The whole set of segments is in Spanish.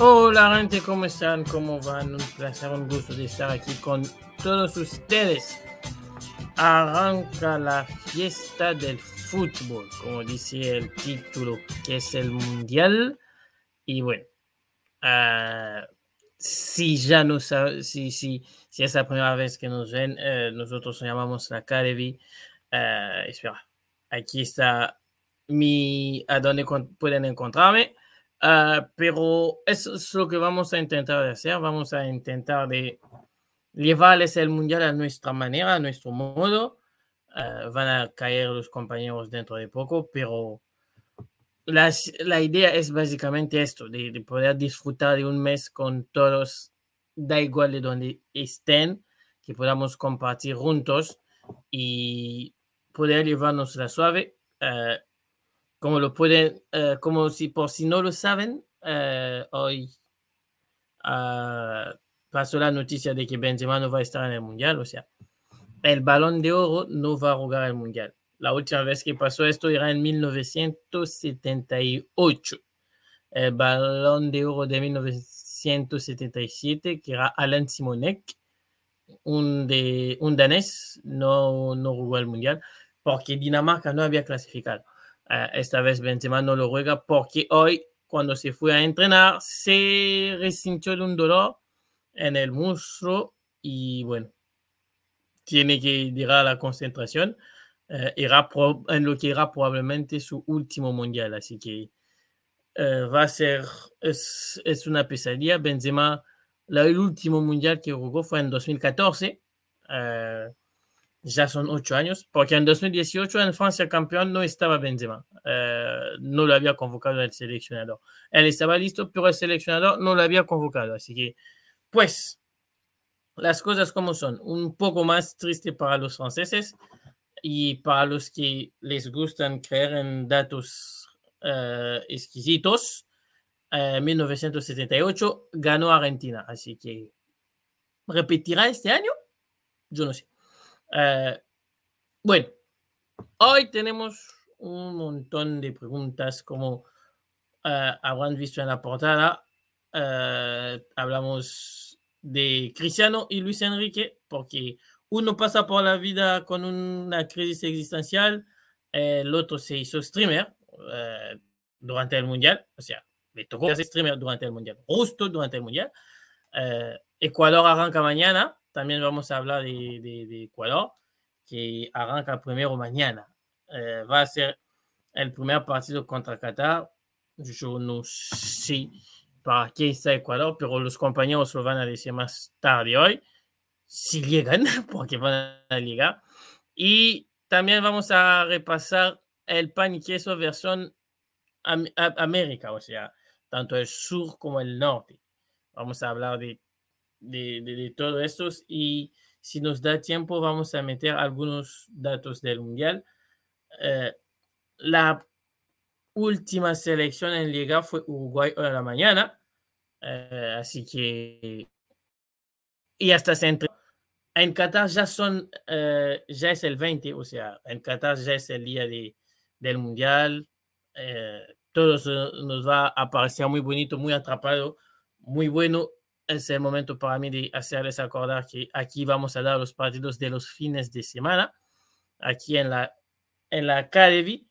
Hola gente, ¿cómo están? ¿Cómo van? Un placer, un gusto de estar aquí con todos ustedes. Arranca la fiesta del fútbol, como dice el título, que es el mundial. Y bueno, uh, si ya no sabe, si, si, si es la primera vez que nos ven, uh, nosotros llamamos la Academy. Uh, espera, aquí está mi, a donde pueden encontrarme. Uh, pero eso es lo que vamos a intentar hacer. Vamos a intentar de llevarles el mundial a nuestra manera, a nuestro modo. Uh, van a caer los compañeros dentro de poco, pero la, la idea es básicamente esto, de, de, poder disfrutar de un mes con todos, da igual de donde estén, que podamos compartir juntos y poder llevarnos la suave. Uh, como lo pueden, uh, como si por si no lo saben, uh, hoy uh, pasó la noticia de que Benzema no va a estar en el Mundial, o sea, el balón de oro no va a jugar el Mundial. La última vez que pasó esto era en 1978. El balón de oro de 1977, que era Alan Simonek, un, de, un danés, no, no jugó el Mundial, porque Dinamarca no había clasificado. Esta vez Benzema no lo juega porque hoy, cuando se fue a entrenar, se resintió de un dolor en el muslo y bueno, tiene que ir a la concentración. Uh, irá en lo que irá probablemente su último mundial, así que uh, va a ser, es, es, una pesadilla. Benzema, el último mundial que jugó fue en 2014 ya son ocho años, porque en 2018 en Francia campeón no estaba Benzema, eh, no lo había convocado el seleccionador. Él estaba listo, pero el seleccionador no lo había convocado. Así que, pues, las cosas como son, un poco más triste para los franceses y para los que les gustan creer en datos eh, exquisitos. Eh, 1978 ganó Argentina, así que repetirá este año, yo no sé. Uh, bueno, hoy tenemos un montón de preguntas como uh, habrán visto en la portada. Uh, hablamos de Cristiano y Luis Enrique porque uno pasa por la vida con una crisis existencial, el otro se hizo streamer durante el mundial, o sea, le tocó ser streamer durante el mundial, justo durante el mundial. Ecuador arranca mañana, también vamos a hablar de, de, de Ecuador, que arranca primero mañana. Eh, va a ser el primer partido contra Qatar. Yo no sé para qué está Ecuador, pero los compañeros lo van a decir más tarde hoy, si llegan, porque van a llegar. Y también vamos a repasar el pan y queso versión Am América, o sea, tanto el sur como el norte. Vamos a hablar de de, de, de todo esto y si nos da tiempo vamos a meter algunos datos del mundial. Eh, la última selección en liga fue Uruguay hoy a la mañana, eh, así que y hasta se entre en Qatar ya son eh, ya es el 20, o sea, en Qatar ya es el día de, del mundial. Todo nos va a parecer muy bonito, muy atrapado, muy bueno es el momento para mí de hacerles acordar que aquí vamos a dar los partidos de los fines de semana, aquí en la, en la Academy,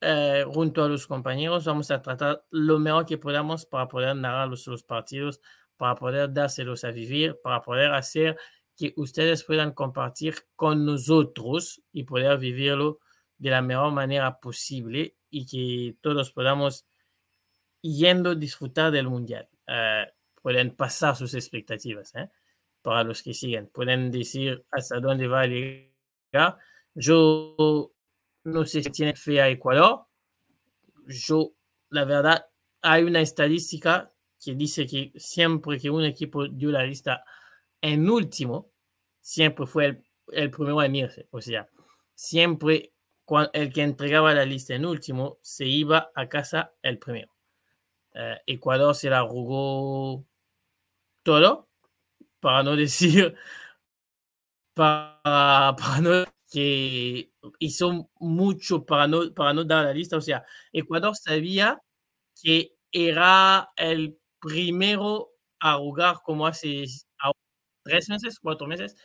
eh, junto a los compañeros, vamos a tratar lo mejor que podamos para poder narrar los, partidos, para poder dárselos a vivir, para poder hacer que ustedes puedan compartir con nosotros y poder vivirlo de la mejor manera posible y que todos podamos yendo disfrutar del mundial. Uh, pueden pasar sus expectativas ¿eh? para los que siguen. Pueden decir hasta dónde va a llegar. Yo no sé si tiene fe a Ecuador. Yo, la verdad, hay una estadística que dice que siempre que un equipo dio la lista en último, siempre fue el, el primero en irse. O sea, siempre el que entregaba la lista en último se iba a casa el primero. Uh, Ecuador se la jugó todo, para no decir, para, para no, que hizo mucho para no, para no dar la lista. O sea, Ecuador sabía que era el primero a jugar como hace tres meses, cuatro meses,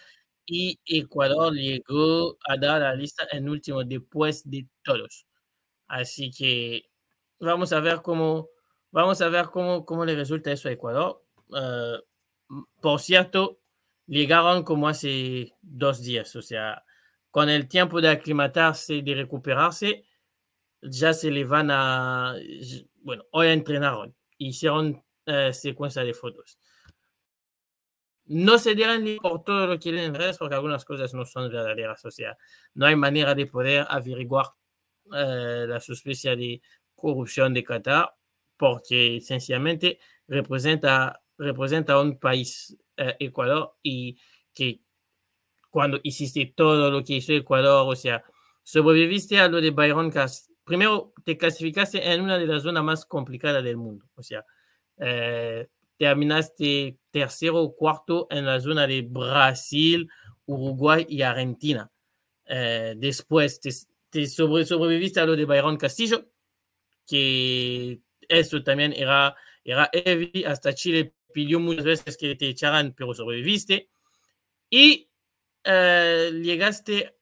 y Ecuador llegó a dar la lista en último después de todos. Así que vamos a ver cómo, vamos a ver cómo, cómo le resulta eso a Ecuador. Uh, por cierto, llegaron como hace dos días, o sea, con el tiempo de aclimatarse, de recuperarse, ya se le van a, bueno, hoy entrenaron, hicieron uh, secuencia de fotos. No se dirán ni por todo lo que leen en redes porque algunas cosas no son verdaderas, o sea, no hay manera de poder averiguar uh, la sospecha de corrupción de Qatar porque sencillamente representa, representa un país, uh, Ecuador, y que cuando hiciste todo lo que hizo Ecuador, o sea, sobreviviste a lo de Byron Cast. Primero, te clasificaste en una de las zonas más complicadas del mundo, o sea, uh, terminaste tercero o cuarto en la zona de Brasil, Uruguay y Argentina. Uh, después te, te sobre, sobreviviste a lo de Byron Castillo, que eso también era, era heavy. Hasta Chile pidió muchas veces que te echaran, pero sobreviviste. Y uh, llegaste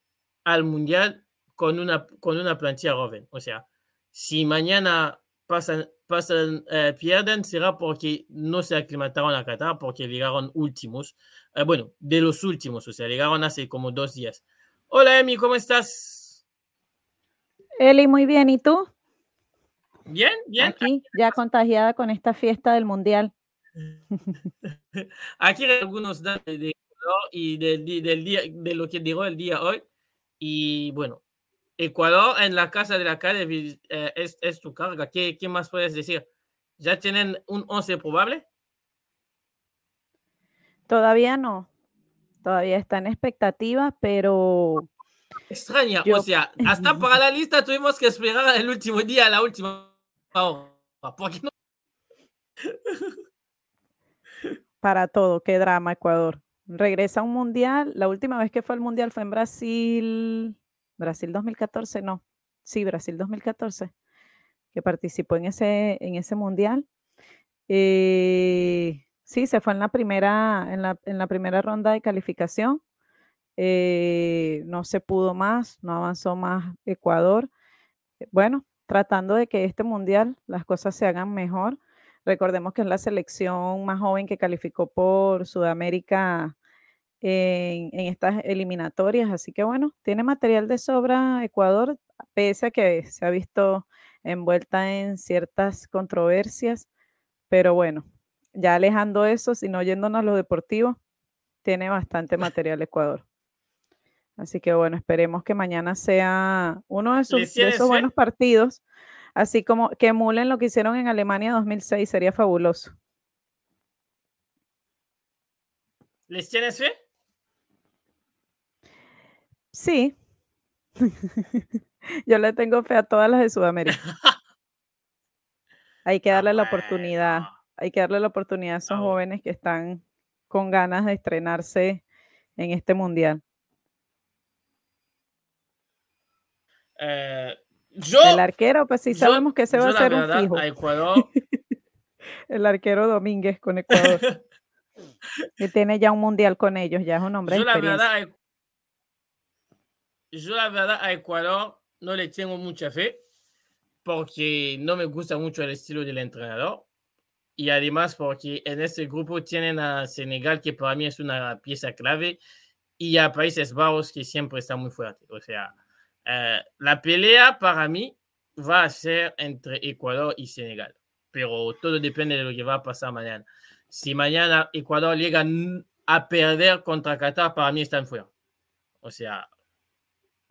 al Mundial con una, con una plantilla joven. O sea, si mañana pasan, pasan uh, pierden, será porque no se aclimataron a Qatar, porque llegaron últimos. Uh, bueno, de los últimos, o sea, llegaron hace como dos días. Hola, Emi, ¿cómo estás? Eli, muy bien. ¿Y tú? Bien, bien. Aquí, ya contagiada con esta fiesta del Mundial. Aquí algunos datos de, de y del, del día, de lo que dijo el día hoy. Y bueno, Ecuador en la casa de la calle eh, es, es, tu carga. ¿Qué, ¿Qué, más puedes decir? ¿Ya tienen un 11 probable? Todavía no. Todavía está en expectativa, pero... Extraña, Yo... o sea, hasta para la lista tuvimos que esperar el último día, la última hora. ¿Por qué no? Para todo, qué drama Ecuador. Regresa a un mundial. La última vez que fue al mundial fue en Brasil Brasil 2014, no, sí, Brasil 2014, que participó en ese, en ese mundial. Eh, sí, se fue en la primera, en la, en la primera ronda de calificación. Eh, no se pudo más, no avanzó más Ecuador. Bueno, tratando de que este mundial las cosas se hagan mejor. Recordemos que es la selección más joven que calificó por Sudamérica en, en, estas eliminatorias. Así que bueno, tiene material de sobra Ecuador, pese a que se ha visto envuelta en ciertas controversias. Pero bueno, ya alejando eso, sino yéndonos a lo deportivo, tiene bastante material Ecuador. Así que bueno, esperemos que mañana sea uno de esos buenos partidos, así como que emulen lo que hicieron en Alemania 2006, sería fabuloso. ¿Les tienes fe? Sí. Yo le tengo fe a todas las de Sudamérica. Hay que darle la oportunidad, hay que darle la oportunidad a esos jóvenes que están con ganas de estrenarse en este mundial. Eh, yo, el arquero, pues sí yo, sabemos que se va a hacer un fijo. A Ecuador. el arquero Domínguez con Ecuador. que tiene ya un mundial con ellos, ya es un hombre. Yo de la verdad, yo la verdad a Ecuador no le tengo mucha fe porque no me gusta mucho el estilo del entrenador y además porque en este grupo tienen a Senegal que para mí es una pieza clave y a Países Bajos que siempre está muy fuerte. O sea, eh, la pelea para mí va a ser entre Ecuador y Senegal, pero todo depende de lo que va a pasar mañana. Si mañana Ecuador llega a perder contra Qatar, para mí están fuera. O sea,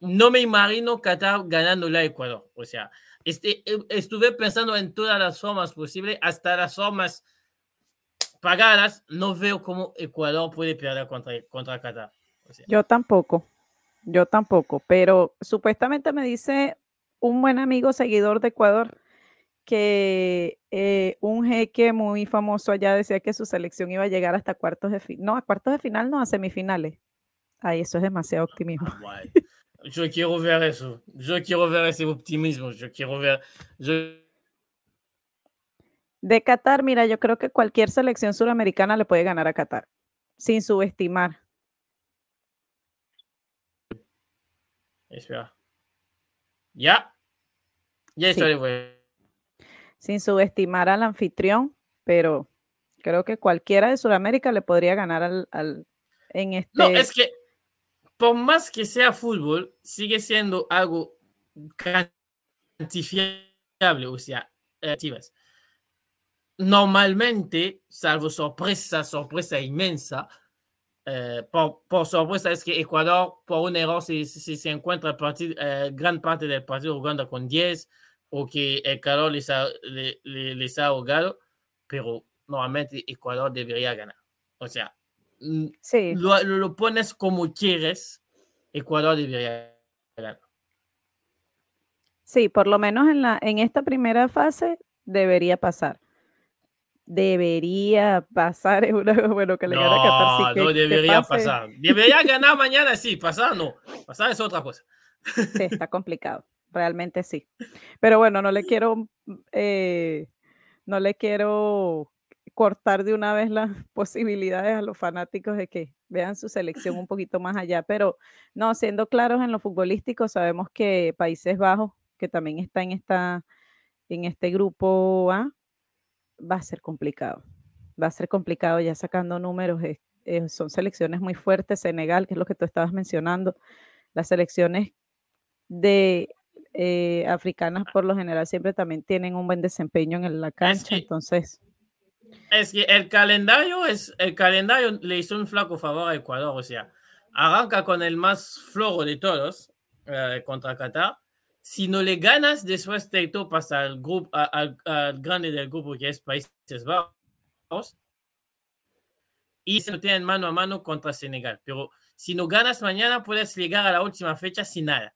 no me imagino Qatar ganándole a Ecuador. O sea, este, estuve pensando en todas las formas posibles, hasta las formas pagadas. No veo cómo Ecuador puede perder contra, contra Qatar. Yo tampoco, yo tampoco, pero supuestamente me dice un buen amigo seguidor de Ecuador que eh, un jeque muy famoso allá decía que su selección iba a llegar hasta cuartos de final, no, a cuartos de final, no, a semifinales. Ay, eso es demasiado optimismo. Ah, Yo quiero ver eso. Yo quiero ver ese optimismo. Yo quiero ver. Yo... De Qatar, mira, yo creo que cualquier selección suramericana le puede ganar a Qatar, sin subestimar. Espera. Ya. Ya estoy Sin subestimar al anfitrión, pero creo que cualquiera de Sudamérica le podría ganar al, al en este. No, es que por más que sea fútbol, sigue siendo algo cuantificable, o sea, activas. Normalmente, salvo sorpresa, sorpresa inmensa, eh, por, por, sorpresa es que Ecuador, por un error, si, si se encuentra partido, eh, gran parte del partido jugando con 10 o que el calor les ha, les, les ha ahogado, pero normalmente Ecuador debería ganar. O sea, sí. lo, lo pones como quieres, Ecuador debería ganar. Sí, por lo menos en, la, en esta primera fase debería pasar debería pasar, es una bueno que le no, a no debería pasar. Debería ganar mañana, sí, pasar no. Pasar es otra cosa. Sí, está complicado, realmente sí. Pero bueno, no le quiero, eh, no le quiero cortar de una vez las posibilidades a los fanáticos de que vean su selección un poquito más allá. Pero no, siendo claros en lo futbolístico, sabemos que Países Bajos, que también está en esta en este grupo A, va a ser complicado. Va a ser complicado ya sacando números. son selecciones muy fuertes. Senegal, que es lo que tú estabas mencionando. Las selecciones de eh, africanas por lo general siempre también tienen un buen desempeño en la cancha. entonces. Es que el calendario es el calendario le hizo un flaco favor a Ecuador. O sea, arranca con el más flojo de todos eh, contra Qatar si no le ganas, después te pasa al, grupo, al, grande del grupo que es Países Bajos y se tienen mano a mano contra Senegal. Pero si no ganas mañana, puedes llegar a la última fecha sin nada.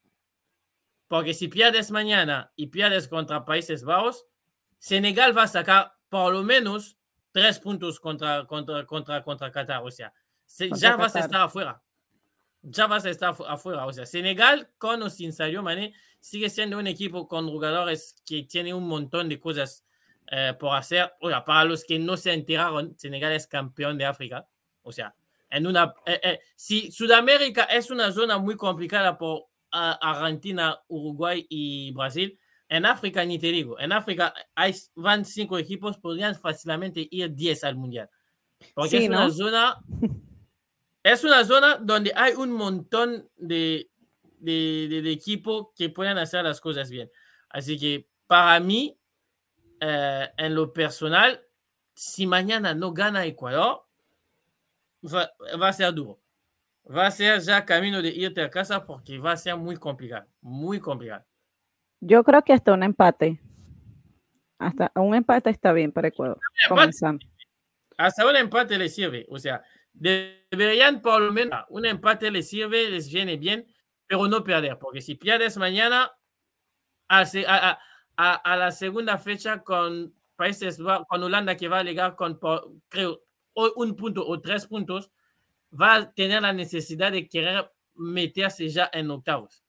Porque si pierdes mañana y pierdes contra Países Bajos, Senegal va a sacar por lo menos tres puntos contra, contra, contra, contra Qatar. O sea, ya vas a estar afuera ya vas a estar afuera. O sea, Senegal, con o sin Sadio Mane, sigue siendo un equipo con jugadores que tiene un montón de cosas eh, por hacer. O sea, para los que no se enteraron, Senegal es campeón de África. O sea, en una, eh, eh, si Sudamérica es una zona muy complicada por Argentina, Uruguay y Brasil, en África ni te digo. En África hay, van cinco equipos, podrían fácilmente ir 10 al Mundial. Porque es una zona es una zona donde hay un montón de, de, equipos que pueden hacer las cosas bien. Así que para mí, eh, en lo personal, si mañana no gana Ecuador, va, a ser duro. Va a ser ya camino de irte a casa porque va a ser muy complicado, muy complicado. Yo creo que hasta un empate. Hasta un empate está bien para Ecuador. Hasta un empate le sirve. O sea, deberían por lo menos un empate les sirve, les viene bien, pero no perder, porque si pierdes mañana a, la segunda fecha con países, con Holanda que va a llegar con, creo, un punto o tres puntos, va a tener la necesidad de querer meterse ya en octavos.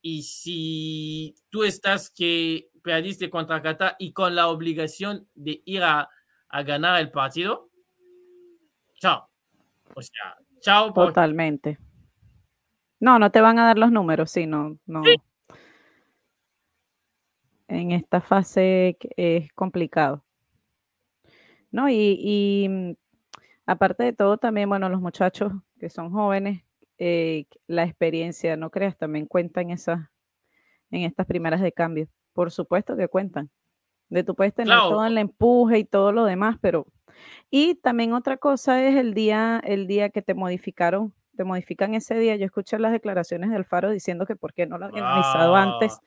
Y si tú estás que perdiste contra Qatar y con la obligación de ir a ganar el partido, chao. O sea, chao. Totalmente. No, no te van a dar los números, sí, no, no. En esta fase es complicado. No, y, mm, aparte de todo, también, bueno, los muchachos que son jóvenes, eh, la experiencia, no creas, también cuentan esas, en estas primeras de cambio. Por supuesto que cuentan. De tú puedes tener todo el empuje y todo lo demás, pero y también otra cosa es el día, el día que te modificaron, te modifican ese día. Yo escuché las declaraciones del Faro diciendo que por qué no lo habían avisado antes.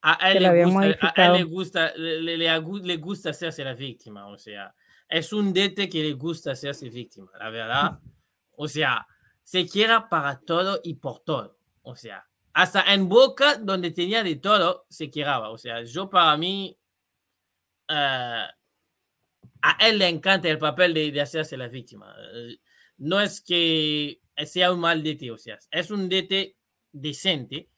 A él, le gusta, a él le gusta, le, le, gusta hacerse la víctima, o sea, es un dete que le gusta hacerse víctima, la verdad. O sea, se quiera para todo y por todo. O sea, hasta en Boca, donde tenía de todo, se queraba. O sea, yo para mí, uh, a él le encanta el papel de, hacerse la víctima. No es que sea un mal DT, o sea, es un DT decente,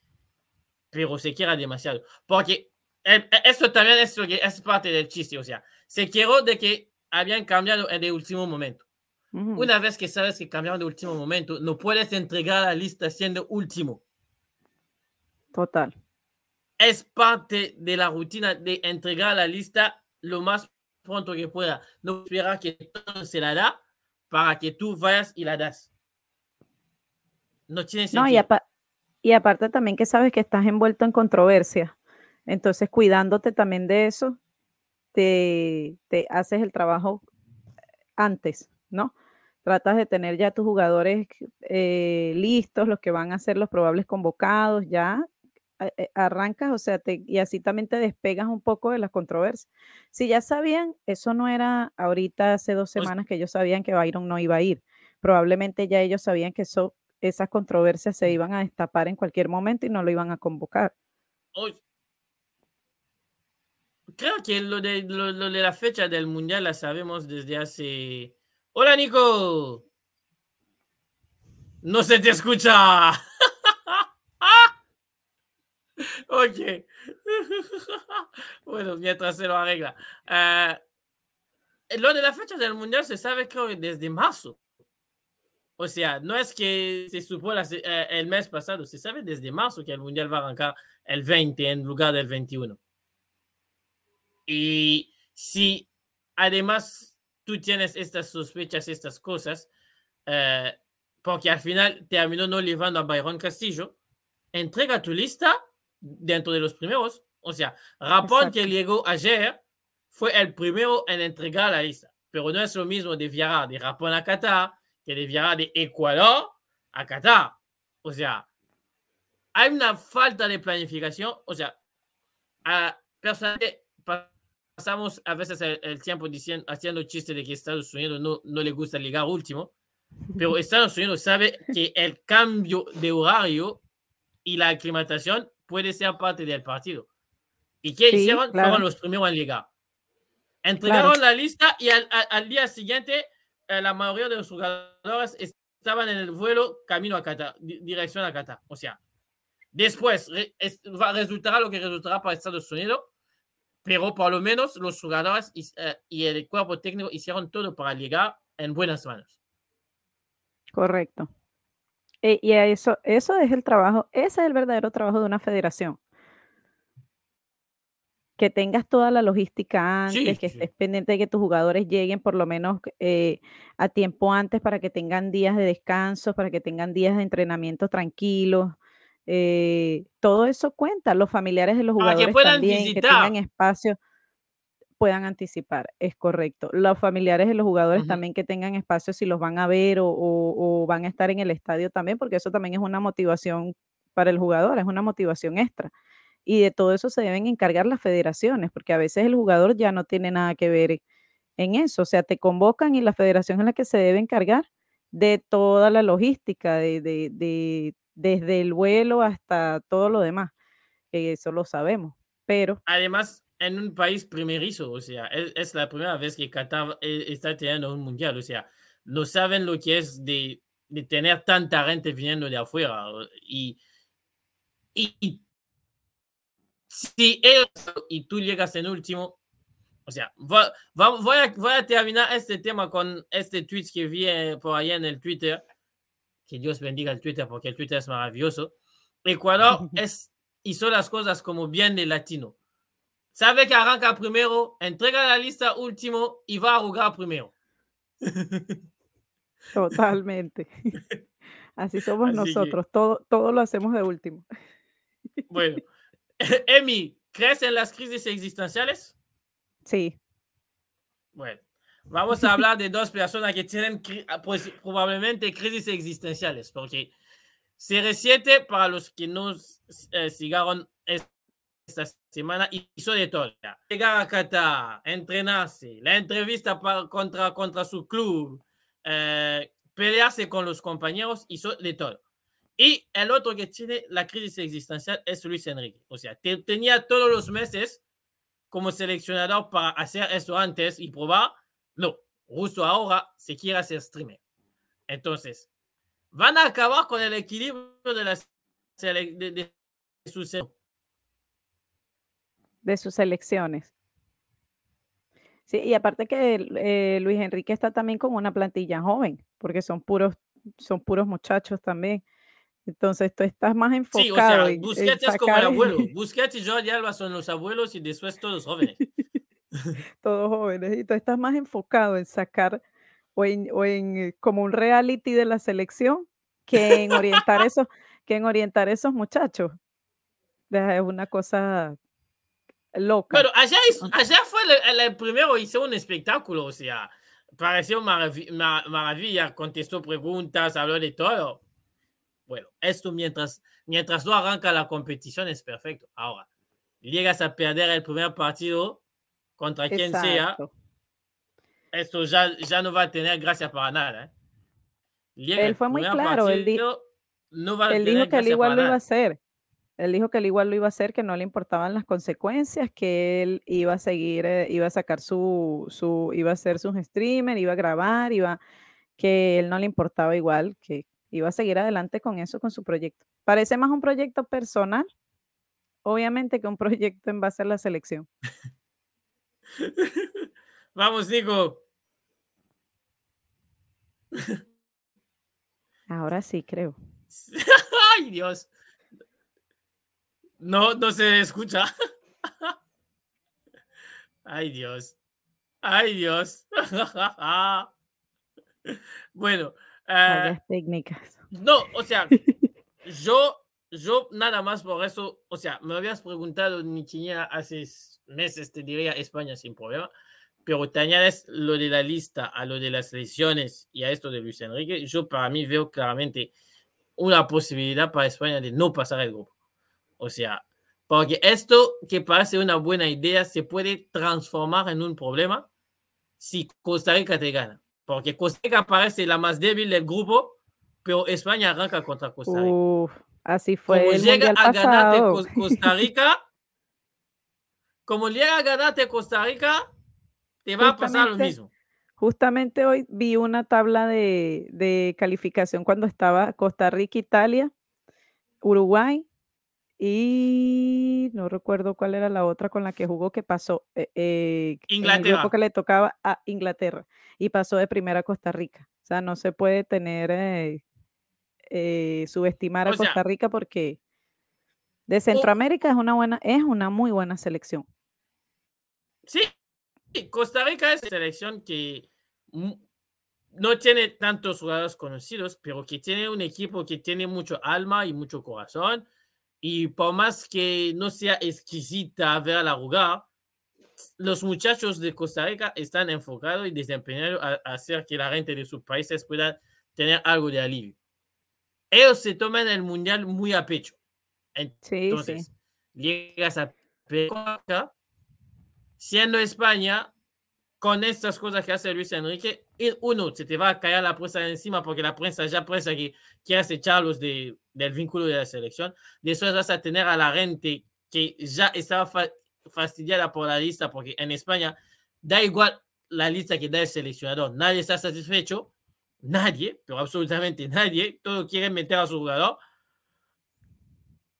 pero se quiera demasiado. Porque Eh, eh, eso también es, lo que es parte del chiste, o sea, se quiero de que habían cambiado en el último momento. Una vez que sabes que cambiaron de último momento, no puedes entregar la lista siendo último. Total. Es parte de la rutina de entregar la lista lo más pronto que pueda. No esperar que todo se la da para que tú vayas y la das. No tiene sentido. No, y, aparte también que sabes que estás envuelto en controversia. Entonces, cuidándote también de eso, te, te haces el trabajo antes, ¿no? Tratas de tener ya tus jugadores eh, listos, los que van a ser los probables convocados, ya arrancas, o sea, te, y así también te despegas un poco de las controversias. Si ya sabían, eso no era ahorita hace dos semanas que ellos sabían que Byron no iba a ir. Probablemente ya ellos sabían que eso, esas controversias se iban a destapar en cualquier momento y no lo iban a convocar. Creo que lo de, lo de la fecha del Mundial la sabemos desde hace Hola, Nico. No se te escucha. Ok. bueno, mientras se lo arregla. Uh, lo de la fecha del mundial se sabe creo desde marzo. O sea, no es que se supo la, uh, el mes pasado, se sabe desde marzo que el mundial va a arrancar el 20 en lugar del 21. Y si además tú tienes estas sospechas, estas cosas, eh, porque al final terminó no llevando a Byron Castillo, entrega tu lista dentro de los primeros. O sea, Rapón que llegó ayer fue el primero en entregar la lista, pero no es lo mismo de viajar de Rapón a Qatar que de viajar de Ecuador a Qatar. O sea, hay una falta de planificación. O sea, a, personalmente, pasamos a veces el, tiempo diciendo, haciendo chistes de que Estados Unidos no, no le gusta llegar último, pero Estados Unidos sabe que el cambio de horario y la aclimatación puede ser parte del partido. ¿Y qué hicieron? Fueron los primeros en llegar. Entregaron la lista y al, al, día siguiente eh, la mayoría de los jugadores estaban en el vuelo camino a Qatar, dirección a Qatar. O sea, después va, resultará lo que resultará para Estados Unidos pero por lo menos los jugadores y, eh, y, el cuerpo técnico hicieron todo para llegar en buenas manos. Correcto. E, y eso, eso es el trabajo, ese es el verdadero trabajo de una federación. Que tengas toda la logística antes, que estés pendiente de que tus jugadores lleguen por lo menos eh, a tiempo antes para que tengan días de descanso, para que tengan días de entrenamiento tranquilos, eh, todo eso cuenta. Los familiares de los jugadores que también, que tengan espacio, puedan anticipar, es correcto. Los familiares de los jugadores también que tengan espacio si los van a ver o, van a estar en el estadio también, porque eso también es una motivación para el jugador, es una motivación extra. Y de todo eso se deben encargar las federaciones, porque a veces el jugador ya no tiene nada que ver en eso. O sea, te convocan y la federación es la que se debe encargar de toda la logística, de, de desde el vuelo hasta todo lo demás. Eso lo sabemos, pero... Además, en un país primerizo, o sea, es, la primera vez que Qatar eh, está teniendo un mundial, o sea, no saben lo que es de, de tener tanta gente viniendo de afuera. Y, y, si y tú llegas en último, o sea, voy, voy, a, voy, a, terminar este tema con este tweet que vi eh, por ahí en el Twitter que Dios bendiga el Twitter porque el Twitter es maravilloso. Ecuador es, hizo las cosas como bien de latino. Sabe que arranca primero, entrega la lista último y va a jugar primero. Totalmente. Así somos nosotros, todo, todo lo hacemos de último. Bueno, Emi, ¿crees en las crisis existenciales? Sí. Bueno, Vamos a hablar de dos personas que tienen ah, pues, probablemente crisis existenciales, porque CR7, para los que no eh, sigaron esta semana, hizo de todo. Llegar a Qatar, entrenarse, la entrevista contra, contra su club, eh, pelearse con los compañeros, hizo de todo. Y el otro que tiene la crisis existencial es Luis Enrique. O sea, tenía todos los meses como seleccionador para hacer eso antes y probar no, justo ahora se quiere hacer streamer. Entonces, van a acabar con el equilibrio de, la, de, de, su de sus selecciones. Sí, y aparte que eh, Luis Enrique está también con una plantilla joven, porque son puros, son puros muchachos también. Entonces tú estás más enfocado. Sí, o sea, Busquets es como el abuelo. Busquets y Jordi Alba son los abuelos y después todos jóvenes. todos jóvenes. Y tú estás más enfocado en sacar o en, o en eh, como un reality de la selección que en orientar esos, que en orientar esos muchachos. Es una cosa loca. Pero allá, allá fue el, el, primero, hizo un espectáculo, o sea, pareció maravilla, contestó preguntas, habló de todo. Bueno, esto mientras, mientras no arranca la competición es perfecto. Ahora, llegas a perder el primer partido contra quien sea, esto ya, ya no va a tener gracia para nada. ¿eh? él fue muy claro, él, dijo, no va a él dijo que él igual lo iba a hacer. Él dijo que él igual lo iba a hacer, que no le importaban las consecuencias, que él iba a seguir, eh, iba a sacar su, su, iba a hacer sus streamers, iba a grabar, iba, que él no le importaba igual, que iba a seguir adelante con eso, con su proyecto. Parece más un proyecto personal, obviamente, que un proyecto en base a la selección. Vamos, Nico. Ahora sí, creo. Ay, Dios. No, no se escucha. Ay, Dios. Ay, Dios. bueno. Uh, técnicas. No, o sea, yo, yo nada más por eso, o sea, me habías preguntado mi chiña hace meses, te diría España sin problema, pero te añades lo de la lista a lo de las elecciones y a esto de Luis Enrique, yo para mí veo claramente una posibilidad para España de no pasar el grupo. O sea, porque esto que parece una buena idea se puede transformar en un problema si Costa Rica te gana. Porque Costa Rica parece la más débil del grupo, pero España arranca contra Costa Rica. Uf, así fue. Como llega a ganarte Costa Rica, como llega a ganarte Costa Rica, te va a pasar lo mismo. Justamente hoy vi una tabla de, de calificación cuando estaba Costa Rica, Italia, Uruguay, y no recuerdo cuál era la otra con la que jugó que pasó. Eh, eh Inglaterra. que le tocaba a Inglaterra y pasó de primera a Costa Rica. O sea, no se puede tener, eh, eh, subestimar a Costa Rica porque de Centroamérica es una buena, es una muy buena selección. Sí, Costa Rica es una selección que no tiene tantos jugadores conocidos, pero que tiene un equipo que tiene mucho alma y mucho corazón y por más que no sea exquisita verla jugar, los muchachos de Costa Rica están enfocados y desempeñados a, hacer que la gente de sus países pueda tener algo de alivio. Ellos se toman el mundial muy a pecho. Entonces, llegas a siendo España, con estas cosas que hace Luis Enrique, uno, se te va a caer la prensa encima porque la prensa ya prensa que quiere echarlos de, del vínculo de la selección. Después vas a tener a la gente que ya estaba fastidiada por la lista porque en España da igual la lista que da el seleccionador. Nadie está satisfecho. Nadie, pero absolutamente nadie. Todo quiere meter a su jugador.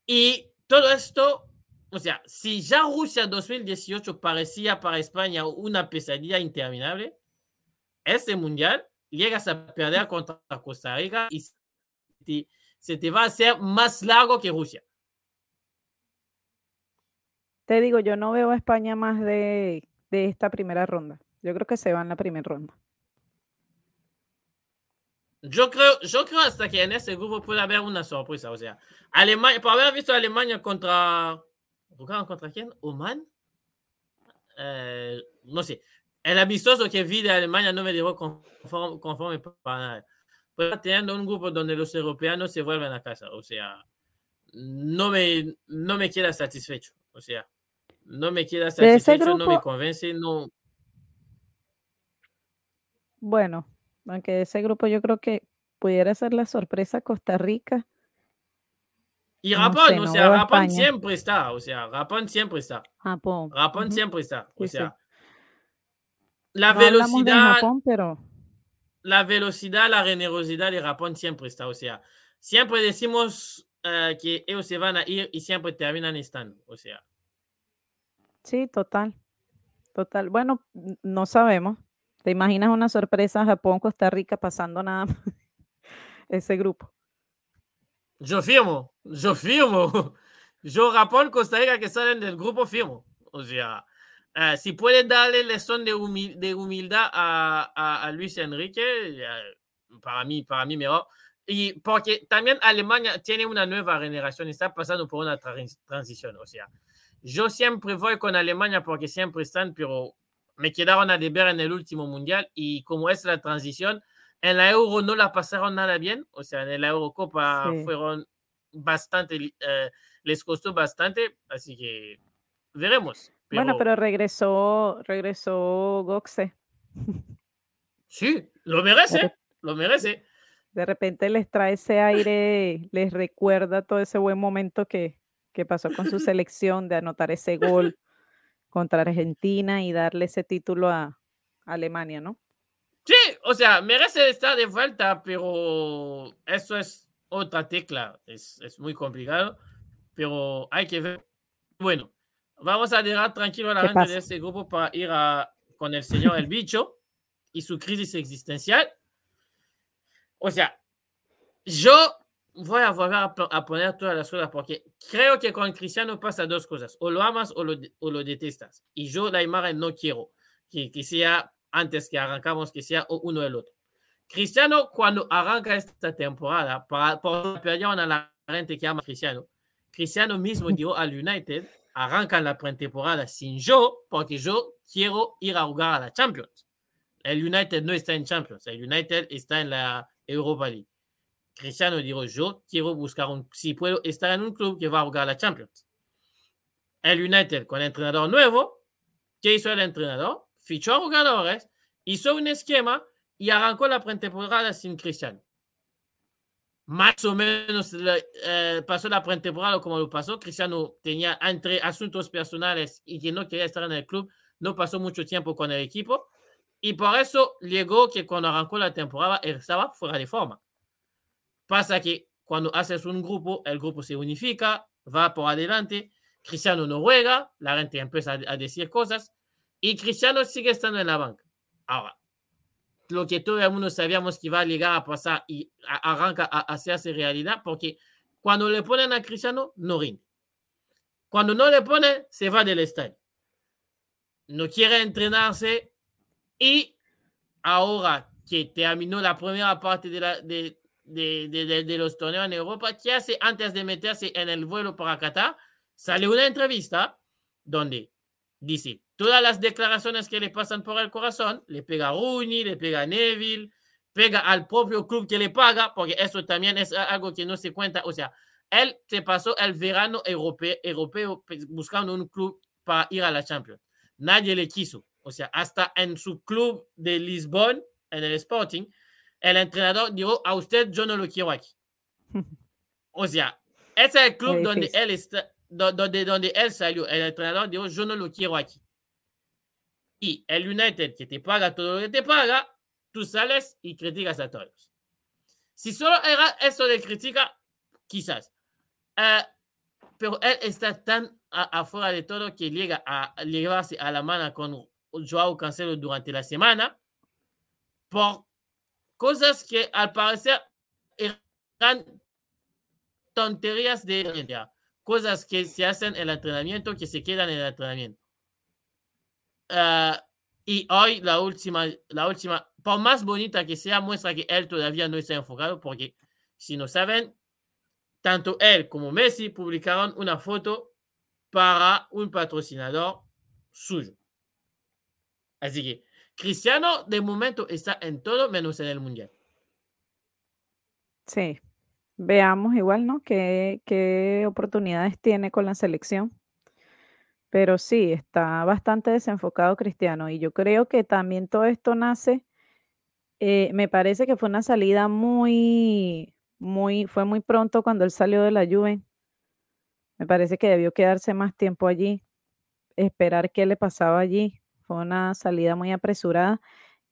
Y todo esto o sea, si ya Rusia 2018 parecía para España una pesadilla interminable, este mundial llegas a perder contra Costa Rica y se te, va a hacer más largo que Rusia. Te digo, yo no veo a España más de, de esta primera ronda. Yo creo que se va en la primera ronda. Yo creo, yo creo hasta que en ese grupo puede haber una sorpresa. O sea, Alemania, por haber visto a Alemania contra ¿Jugaron contra quién? ¿Oman? Eh, no sé. El amistoso que vi de Alemania no me dejó conforme, conforme para nada. Pero teniendo un grupo donde los europeos se vuelven a casa. O sea, no me, no me queda satisfecho. O sea, no me queda satisfecho, no me convence, no. Bueno, aunque ese grupo yo creo que pudiera ser la sorpresa Costa Rica y Rapón, o sea, Rapón siempre está, o sea, Rapón siempre está. Japón. Rapón siempre está, o sea. La velocidad. pero... La velocidad, la generosidad de Rapón siempre está, o sea, siempre decimos uh, que ellos se van a ir y siempre terminan estando, o sea. Sí, total. Total. Bueno, no sabemos. ¿Te imaginas una sorpresa Japón, Costa Rica pasando nada más ese grupo? Yo firmo, yo firmo. Yo Japón, Costa Rica que salen del grupo firmo. O sea, eh, si pueden darle lección de, de humildad a, a, Luis Enrique, para mí, para mí mejor. Y porque también Alemania tiene una nueva generación, está pasando por una transición. O sea, yo siempre voy con Alemania porque siempre están, pero me quedaron a deber en el último mundial y como es la transición, en la Euro no la pasaron nada bien, o sea, en la Eurocopa fueron bastante, eh, les costó bastante, así que veremos. Bueno, pero regresó, regresó Goxe. Sí, lo merece, lo merece. De repente les trae ese aire, les recuerda todo ese buen momento que, que pasó con su selección de anotar ese gol contra Argentina y darle ese título a Alemania, ¿no? Sí, o sea, merece estar de vuelta, pero eso es otra tecla, es, es muy complicado, pero hay que ver. Bueno, vamos a dejar tranquilo a la gente de este grupo para ir a, con el señor El Bicho y su crisis existencial. O sea, yo voy a volver a, poner todas las cosas porque creo que con Cristiano pasa dos cosas, o lo amas o lo, o lo detestas. Y yo la imagen no quiero que, que, sea antes que arrancamos, que sea uno del otro. Cristiano cuando arranca esta temporada, para, para pedir a la gente que ama a Cristiano, Cristiano mismo dijo al United, arranca la pretemporada sin yo, porque yo quiero ir a jugar a la Champions. El United no está en Champions, el United está en la Europa League. Cristiano dijo, yo quiero buscar un, si estar en un club que va a jugar la Champions. El United con entrenador nuevo, ¿qué hizo el entrenador? Fichó a jugadores, hizo un esquema y arrancó la pretemporada sin Cristiano. Más o menos eh, pasó la pretemporada como lo pasó. Cristiano tenía entre asuntos personales y que no quería estar en el club. No pasó mucho tiempo con el equipo. Y por eso llegó que cuando arrancó la temporada estaba fuera de forma. Pasa que cuando haces un grupo, el grupo se unifica, va por adelante, Cristiano no juega, la gente empieza a decir cosas y Cristiano sigue estando en la banca. Ahora, lo que todo el mundo sabíamos que iba a llegar a pasar y arranca a hacerse realidad porque cuando le ponen a Cristiano, no rinde. Cuando no le ponen, se va del estadio. No quiere entrenarse y ahora que terminó la primera parte de la, de, de, los torneos en Europa, ¿qué hace antes de meterse en el vuelo para Qatar? Sale una entrevista donde dice todas las declaraciones que le pasan por el corazón, le pega a Rooney, le pega a Neville, pega al propio club que le paga, porque eso también es algo que no se cuenta. O sea, él se pasó el verano europeo, europeo buscando un club para ir a la Champions. Nadie le quiso. O sea, hasta en su club de Lisbon, en el Sporting, el entrenador dijo, a usted yo no lo quiero aquí. O sea, ese es el club donde él, está, donde, donde él salió. El entrenador dijo, yo no lo quiero aquí. Y el United que te paga todo lo que te paga, tú sales y criticas a todos. Si solo era eso de crítica, quizás. Eh, pero él está tan afuera de todo que llega a llevarse a la mano con Joao Cancelo durante la semana por cosas que al parecer eran tonterías de cosas que se hacen en el entrenamiento que se quedan en el entrenamiento. Ah, y hoy la última, la última, por más bonita que sea, muestra que él todavía no está enfocado porque si no saben, tanto él como Messi publicaron una foto para un patrocinador suyo. Así que Cristiano de momento está en todo menos en el Mundial. Sí, veamos igual, ¿no? ¿Qué, qué oportunidades tiene con la selección? Pero sí, está bastante desenfocado Cristiano y yo creo que también todo esto nace, eh, me parece que fue una salida muy, muy, fue muy pronto cuando él salió de la Juve. Me parece que debió quedarse más tiempo allí, esperar qué le pasaba allí fue una salida muy apresurada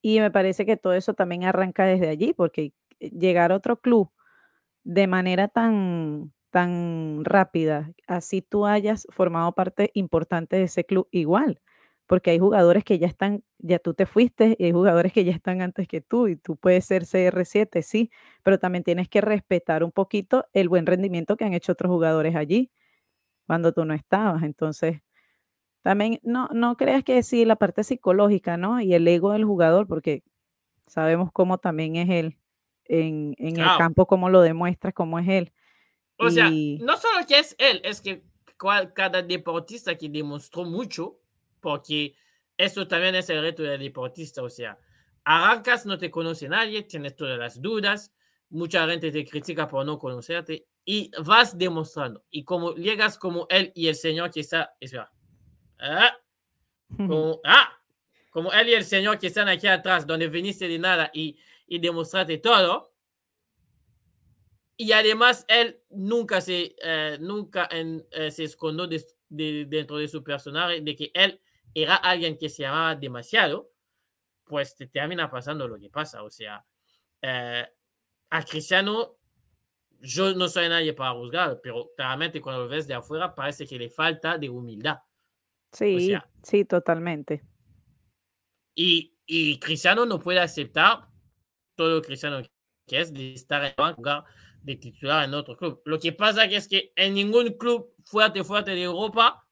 y me parece que todo eso también arranca desde allí, porque llegar a otro club de manera tan, tan rápida, así tú hayas formado parte importante de ese club igual, porque hay jugadores que ya están, ya tú te fuiste y hay jugadores que ya están antes que tú y tú puedes ser CR7, sí, pero también tienes que respetar un poquito el buen rendimiento que han hecho otros jugadores allí cuando tú no estabas. Entonces, también no, no creas que sí, la parte psicológica, ¿no? Y el ego del jugador, porque sabemos cómo también es él en, en el campo, cómo lo demuestra, cómo es él. O sea, no solo que es él, es que cada deportista que demostró mucho, porque eso también es el reto del deportista, o sea, arrancas, no te conoce nadie, tienes todas las dudas, mucha gente te critica por no conocerte y vas demostrando. Y como llegas como él y el Señor que está, espera, ah, como, ah, como él y el Señor que están aquí atrás, donde viniste de nada y, y demostraste todo. Y además, él nunca se, eh, nunca en, eh, se escondió dentro de su personaje de que él era alguien que se llamaba demasiado, pues te termina pasando lo que pasa. O sea, eh, a Cristiano, yo no soy nadie para juzgar, pero claramente cuando lo ves de afuera parece que le falta de humildad. Sí, sí, totalmente. Y, y Cristiano no puede aceptar todo lo Cristiano que es de estar en lugar de titular en otro club. Lo que pasa que es que en ningún club fuerte, fuerte de Europa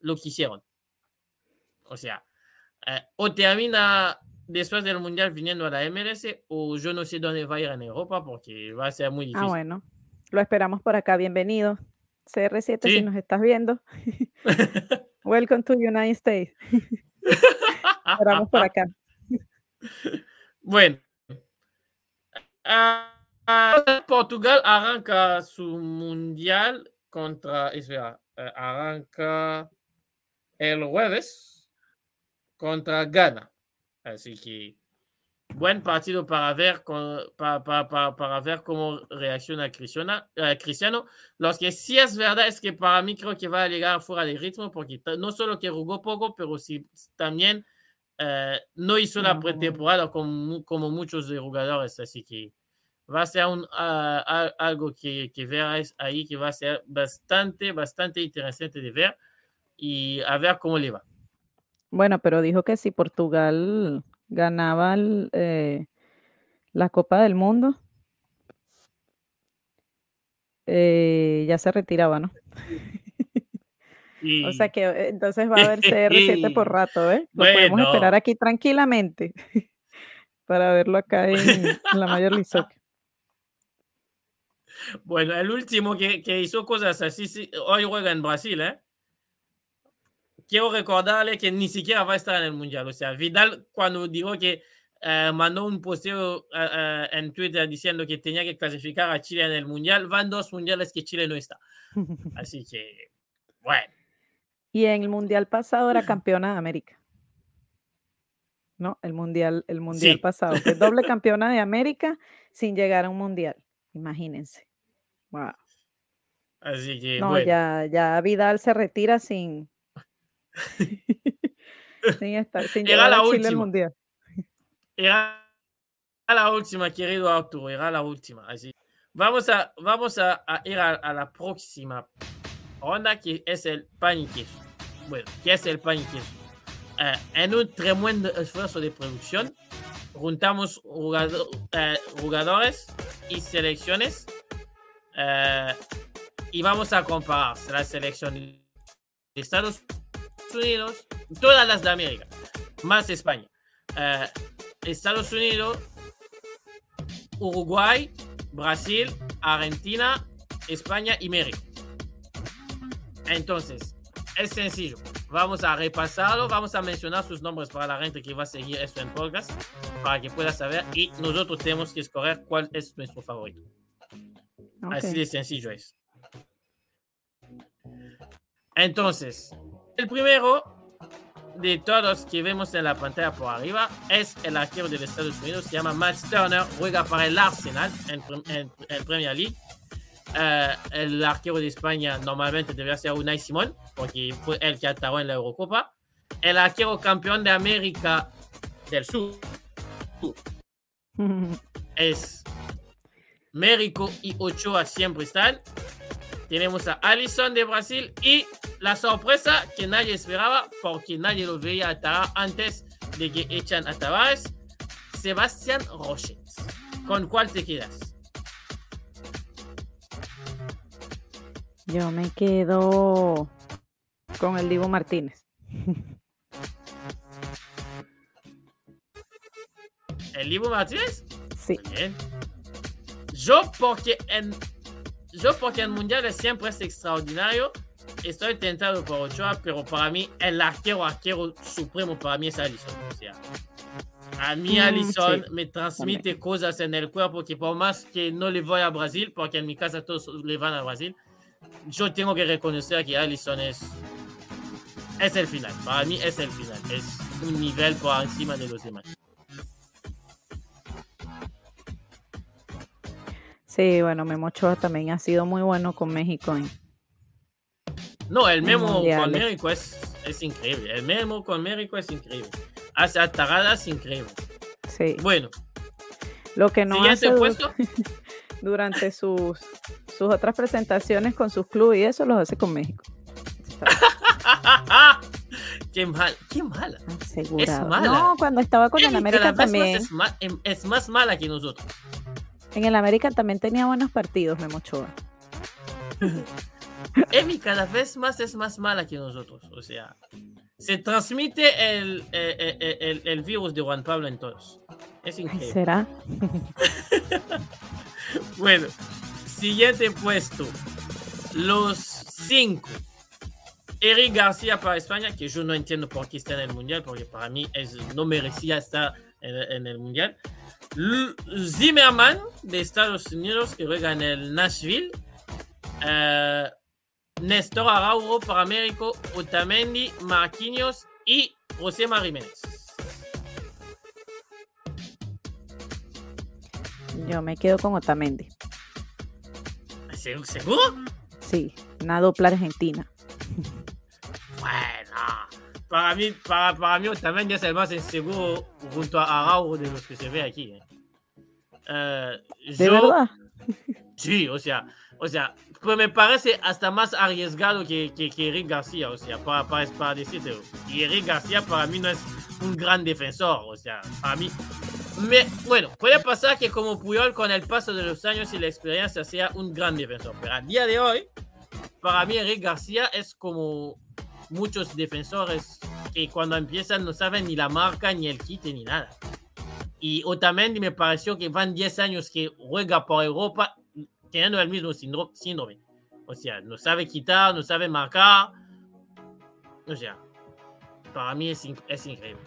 lo quisieron. O sea, eh, o termina después del Mundial viniendo a la MLS o yo no sé dónde va a ir en Europa porque va a ser muy ah, difícil. Ah, bueno. Lo esperamos por acá. Bienvenido. CR7, si nos estás viendo. Welcome to United States. esperamos por acá. Bueno. Portugal arranca su mundial contra, espera, eh, arranca el jueves contra Ghana. Así que buen partido para ver, para, para, para, ver cómo reacciona Cristiano, eh, Cristiano. Lo que sí es verdad es que para mí creo que va a llegar fuera de ritmo porque no solo que jugó poco, pero sí también eh, no hizo la pretemporada como, como muchos de jugadores. Así que va a ser un, algo que, que ahí que va a ser bastante, bastante interesante de ver y a ver cómo le va. Bueno, pero dijo que si Portugal ganaba eh, la Copa del Mundo, eh, ya se retiraba, ¿no? O sea que eh, entonces va a haber CR7 por rato, ¿eh? Lo podemos esperar aquí tranquilamente para verlo acá en, la Mayor League Bueno, el último que, que hizo cosas así, hoy juega en Brasil, ¿eh? quiero recordarle que ni siquiera va a estar en el Mundial. O sea, Vidal cuando dijo que eh, mandó un posteo eh, eh, en Twitter diciendo que tenía que clasificar a Chile en el Mundial, van dos mundiales que Chile no está. Así que, bueno. Y en el Mundial pasado era campeona de América. ¿No? El Mundial, el mundial pasado. Que doble campeona de América sin llegar a un Mundial. Imagínense. Wow. Así que. No, ya, ya Vidal se retira sin, sin estar, sin llegar a Chile al mundial. Era la última, querido Arturo, era la última. Así. Vamos a, vamos a, a ir a, a, la próxima ronda que es el pan y queso. Bueno, ¿qué es el pan y queso? Uh, en un tremendo esfuerzo de producción, juntamos uh, jugadores y selecciones uh, y vamos a comparar la selección de Estados Unidos, todas las de América, más España. Uh, Estados Unidos, Uruguay, Brasil, Argentina, España y México. Entonces, es sencillo. Vamos a repasarlo, vamos a mencionar sus nombres para la gente que va a seguir esto en podcast, para que pueda saber y nosotros tenemos que escoger cuál es nuestro favorito. Okay. Así de sencillo es. Entonces, el primero de todos que vemos en la pantalla por arriba es el arquero de los Estados Unidos, se llama Matt Turner, juega para el Arsenal en, en, en Premier League. Uh, el arquero de España normalmente debería ser Unai Simón, porque fue el que atajó en la Eurocopa. El arquero campeón de América del Sur es Mérico y Ochoa siempre están. tenemos a Alisson de Brasil y la sorpresa que nadie esperaba porque nadie lo veía hasta antes de que echan a Tavares, Sebastián Rochet. ¿Con cuál te quedas? Yo me quedo con el Divo Martínez. ¿El Divo Martínez? Sí. Bien. Yo porque en yo porque el mundial siempre es extraordinario, estoy tentado por Ochoa, pero para mí el arquero arquero supremo para mí es Alisson. O sea, a mí Mm, Alisson sí, me transmite cosas en el cuerpo que por más que no le voy a Brasil, porque en mi casa todos le van a Brasil, yo tengo que reconocer que Alisson es es el final. Para mí es el final. Es un nivel por encima de los demás. Sí, bueno, Memo Ochoa también ha sido muy bueno con México. en- No, el memo con. México es, es increíble. El memo con México es increíble. Hace ataradas increíbles. Sí. Bueno, Lo que no siguiente puesto. durante sus, sus otras presentaciones con sus clubes y eso los hace con México. qué mal, qué mala. Asegurado. mala. No, cuando estaba con el América más también. Es, ma- em- es más mala que nosotros. En el América también tenía buenos partidos, Memo Ochoa. Emi cada vez más es más mala que nosotros. O sea, se transmite el, eh, eh, eh, el, el virus de Juan Pablo en todos. Es increíble. ¿Será? Bueno, siguiente puesto. Los cinco. Eric García para España, que yo no entiendo por qué está en el Mundial, porque para mí es, no merecía estar en, el Mundial. L- Zimmerman de Estados Unidos, que juega en el Nashville. Eh, Néstor Araujo para México, Otamendi, Marquinhos y José Jiménez. Yo me quedo con Otamendi. ¿Se- ¿Seguro? Sí, una dupla argentina. Bueno, para mí, para, para mí también es el más inseguro junto a Araujo de los que se ve aquí. ¿eh? Eh, ¿De yo- verdad? Sí, o sea, o sea, pues me parece hasta más arriesgado que, que, que Eric García, o sea, para, para, para decirte. Y Eric García para mí no es un gran defensor, o sea, para mí. Me, bueno, puede pasar que como Puyol con el paso de los años y la experiencia sea un gran defensor, pero a día de hoy, para mí Eric García es como muchos defensores que cuando empiezan no saben ni la marca, ni el kit, ni nada. Y Otamendi me pareció que van 10 años que juega por Europa teniendo el mismo síndro- síndrome. O sea, no sabe quitar, no sabe marcar. O sea, para mí es, es increíble.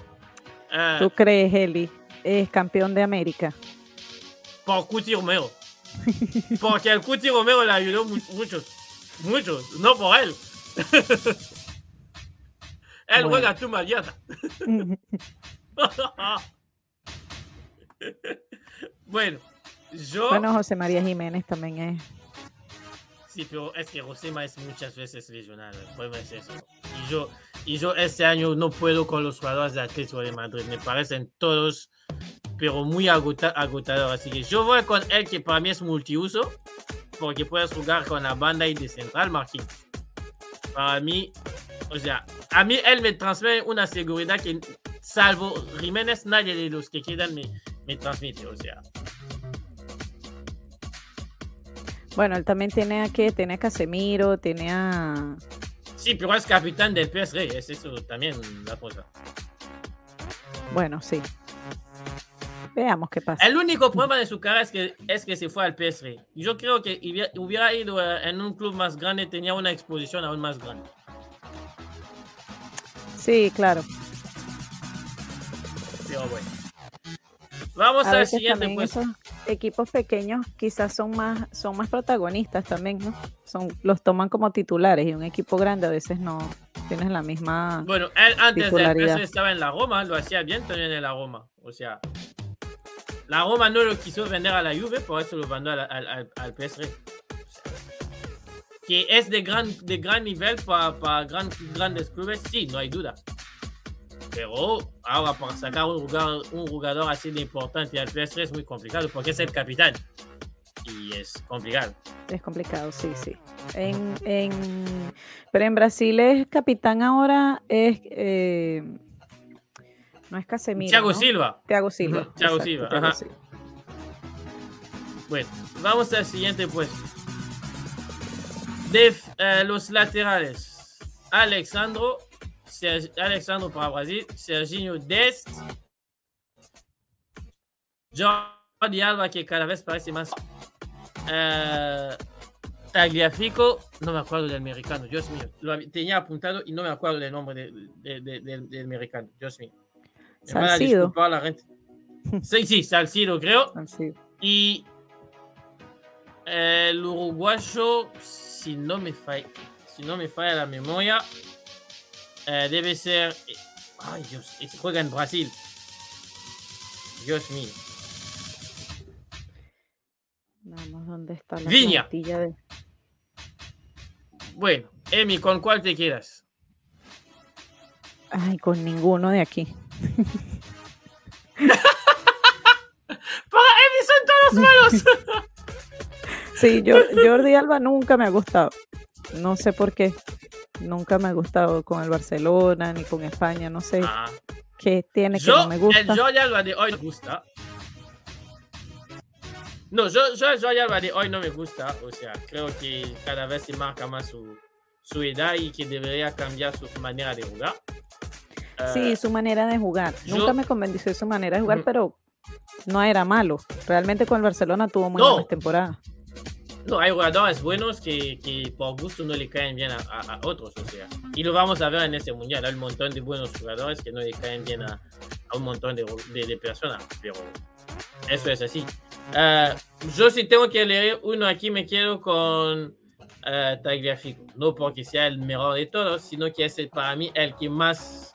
Eh, ¿Tú crees, Eli? Es campeón de América. por Cuti Romero. Porque el Cuti Romero le ayudó mu- mucho. Mucho, no por él. él Bueno. juega tu maldita. bueno, yo. bueno, José María Jiménez también es. Sí, pero es que Rosema es muchas veces lesionado. El problema es eso. Y yo, y yo este año no puedo con los jugadores de Atlético de Madrid. Me parecen todos, pero muy agota, agotadores. Así que yo voy con él, que para mí es multiuso, porque puedes jugar con la banda y de central, Marquinhos. Para mí, o sea, a mí él me transmite una seguridad que, salvo Jiménez, nadie de los que quedan me, me transmite. O sea, Bueno, él también tiene a qué, tiene a Casemiro, tiene a. sí, pero es capitán del PSG. Es eso también la cosa. Bueno, sí. Veamos qué pasa. El único problema de su carrera es que, es que se fue al PSG. Yo creo que hubiera, ido eh, en un club más grande, tenía una exposición aún más grande. Sí, claro. Pero bueno. Vamos A al siguiente puesto. equipos pequeños quizás son más, son más protagonistas también, ¿no? Son, los toman como titulares y un equipo grande a veces no tienes la misma. Bueno, él antes del. PSG estaba en la Roma, lo hacía bien también en la Roma. O sea, la Roma no lo quiso vender a la Juve, por eso lo mandó al, al, al- PSG. Que es de gran, de gran nivel para, para gran- grandes clubes, sí, no hay duda. Pero ahora para sacar un jugador, un jugador así de importante al PSG es muy complicado porque es el capitán. y es complicado. Es complicado, sí, sí. En, en, pero en Brasil es capitán ahora, es eh, no es Casemiro. Thiago ¿no? Silva. Thiago Silva. Thiago exacto, Silva, Thiago ajá. Silva. Bueno, vamos al siguiente puesto. De eh, los laterales, Alexandro, Sergi- Alexandro para Brasil, Serginho Dest, Jordi Alba que cada vez parece más eh, Tagliafico, no me acuerdo del americano, Dios mío, lo tenía apuntado y no me acuerdo del nombre de- de- de- del americano, Dios mío. A Salcido. disculpar la gente. Sí, sí, Salcido creo. Salcido. Y el uruguayo, si no me falla, si no me falla la memoria, eh, debe ser. eh, Ay, Dios, juega en Brasil. Dios mío. Vamos, ¿dónde está la Viña. de- Bueno, Emi, ¿con cuál te quedas? Ay, con ninguno de aquí. ¡Para Emi son todos malos! Sí, yo, Jordi Alba nunca me ha gustado. No sé por qué. Nunca me ha gustado con el Barcelona ni con España. No sé Ah, qué tiene que yo, no me gusta. el Jordi Alba de hoy me gusta. No, yo, yo el Jordi Alba de hoy no me gusta. O sea, creo que cada vez se marca más su, su edad y que debería cambiar su manera de jugar. Sí, Eh, su manera de jugar. yo- Nunca me convenció su manera de jugar, pero no era malo. Realmente con el Barcelona tuvo muy No. buenas temporadas. No, hay jugadores buenos que, que por gusto no le caen bien a, a- a otros, o sea. Y lo vamos a ver en este mundial. Hay un montón de buenos jugadores que no le caen bien a, a un montón de, de- de personas, pero eso es así. Eh, yo si tengo que leer uno aquí, me quedo con eh, Tagliafico. No porque sea el mejor de todos, sino que es el- para mí el que más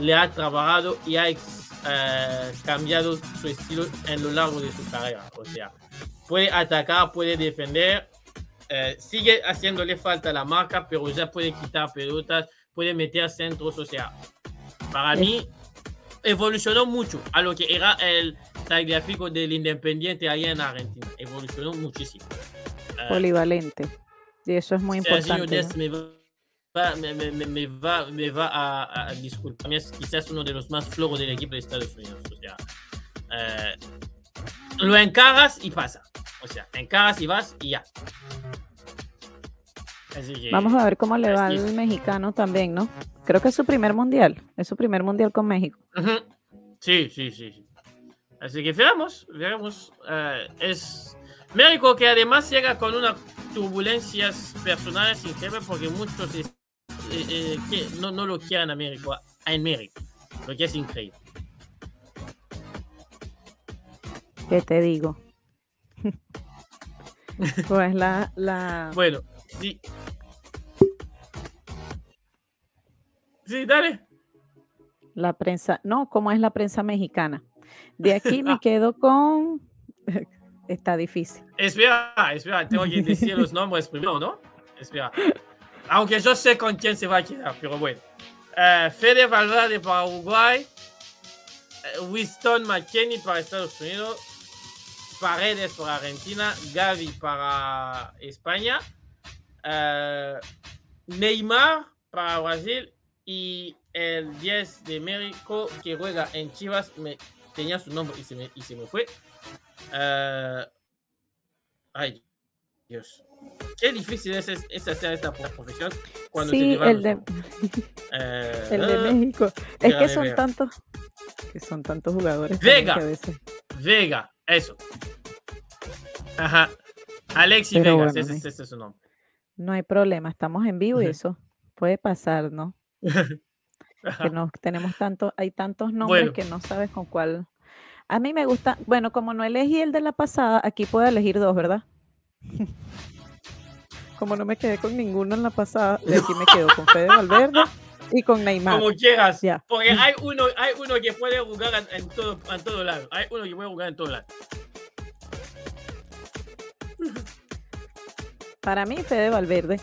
le ha trabajado y ha eh, cambiado su estilo en lo largo de su carrera. O sea, puede atacar, puede defender, eh, sigue haciéndole falta la marca, pero ya puede quitar pelotas, puede meter centros, o sea, para mí evolucionó mucho a lo que era el Tagliafico del Independiente allá en Argentina, evolucionó muchísimo. Eh, Polivalente. Y eso es muy importante. Va, me, me- me- va, me va a, a disculpar, es quizás uno de los más flojos del equipo de Estados Unidos, o sea, eh, lo encaras y pasa, o sea, encaras y vas y ya. Así que, Vamos a ver cómo le va al mexicano también, ¿no? Creo que es su primer mundial. Es su primer mundial con México. Ujú. Sí, sí, sí. sí. Así que veamos, veamos. eh, es México que además llega con unas turbulencias personales increíbles porque muchos eh, eh, que no, no lo quieren a México, a- en México, lo que es increíble. ¿Qué te digo? pues la, la, Bueno, sí. Sí, dale. la prensa, no, ¿cómo es la prensa mexicana? De aquí me quedo con... Está difícil. Espera, espera, tengo que decir los nombres primero, ¿no? Espera. Aunque yo sé con quién se va a quedar, pero bueno. Eh, Fede Valverde para Uruguay. eh, Winston McKenney para Estados Unidos. Paredes para Argentina. Gavi para España. eh, Neymar para Brasil. Y el 10 de México que juega en Chivas. Me, tenía su nombre y se me, y se me fue. Ay, Dios. Qué difícil es, es- es hacer esta profesión cuando se Sí, te van el de. Eh, el de ah, México. Es que son tantos, que son tantos jugadores. Vega. que a veces- Vega, eso. Ajá. Alexis Pero Vegas, bueno, ese, ese es su nombre. No hay problema, estamos en vivo y eso puede pasar, ¿no? Que no tenemos tantos, hay tantos nombres Bueno. que no sabes con cuál. A mí me gusta, bueno, como no elegí el de la pasada, aquí puedo elegir dos, ¿verdad? como no me quedé con ninguno en la pasada, de aquí me quedo con Fede Valverde y con Neymar. Como quieras. Ya. Porque hay uno, hay uno que puede jugar en, en todo, en todo lado. Hay uno que puede jugar en todo lado. Para mí, Fede Valverde.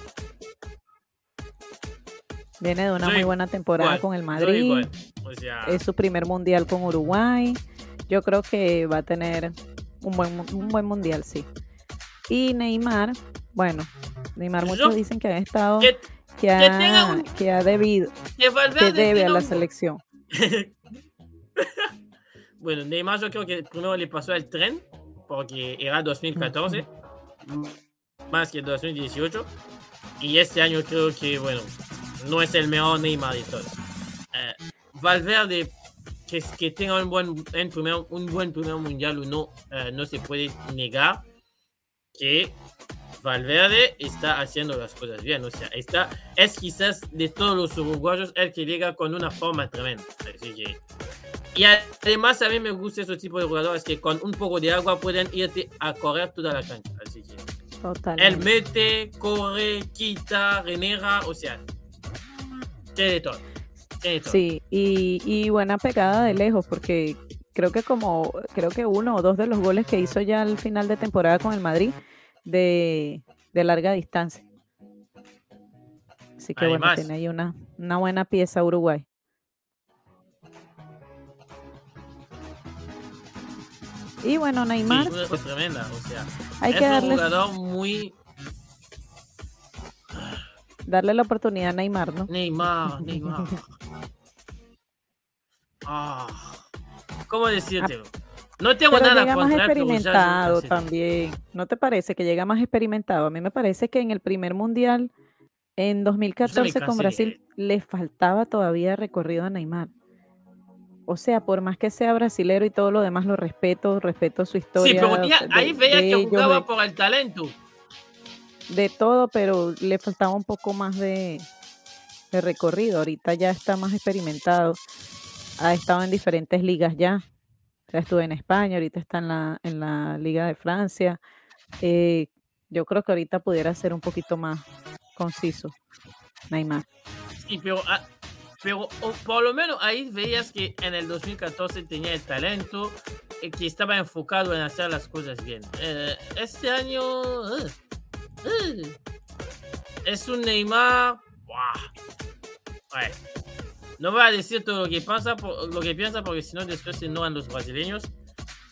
Viene de una muy buena temporada igual, con el Madrid. igual. O sea, Es su primer mundial con Uruguay. Yo creo que va a tener un buen, un buen mundial, sí. Y Neymar, bueno, Neymar muchos dicen que ha estado, que, que, ha, que, ha, debido, que, debe a la selección. bueno, Neymar yo creo que primero le pasó el tren, porque era 2014, más que 2018, y este año creo que, bueno, no es el mejor Neymar de todos. Eh, Valverde, que, que tenga un buen, primer, un buen primer mundial o no, eh, no se puede negar que Valverde está haciendo las cosas bien. O sea, está, es quizás de todos los uruguayos el que llega con una forma tremenda. y además a mí me gusta ese tipo de jugadores que con un poco de agua pueden irte a correr toda la cancha. Así que él mete, corre, quita, renega, o sea, tiene todo. Sí, y, y buena pegada de lejos, porque creo que como, creo que uno o dos de los goles que hizo ya al final de temporada con el Madrid de, larga distancia. Así que bueno, tiene ahí una, una buena pieza Uruguay. Y bueno, Neymar. Sí, tremenda, o sea, hay es que un darle, jugador muy. Darle la oportunidad a Neymar, ¿no? Neymar, Neymar. ah, ¿Cómo decirte? No tengo pero nada llega más pero experimentado sí. también. ¿No te parece que llega más experimentado? A mí me parece que en el primer mundial, en 2014 con. Brasil, le faltaba todavía recorrido a Neymar. O sea, por más que sea brasilero y todo lo demás, lo respeto, respeto su Sí, historia. pero tía, de- ahí veía de que jugaba de- por el talento. de todo, pero le faltaba un poco más de, de recorrido. Ahorita ya está más experimentado. Ha estado en diferentes ligas ya. Ya estuvo en España, ahorita está en la, en la Liga de Francia. Eh, yo creo que ahorita pudiera ser un poquito más conciso. Neymar. Sí, pero, ah, pero por lo menos ahí veías que en el 2014 tenía el talento, eh, que estaba enfocado en hacer las cosas bien. Eh, este año eh, eh, es un Neymar. ¡buah! Bueno, no voy a decir todo lo que pasa, por- lo que piensa, porque si no después se enojan los brasileños.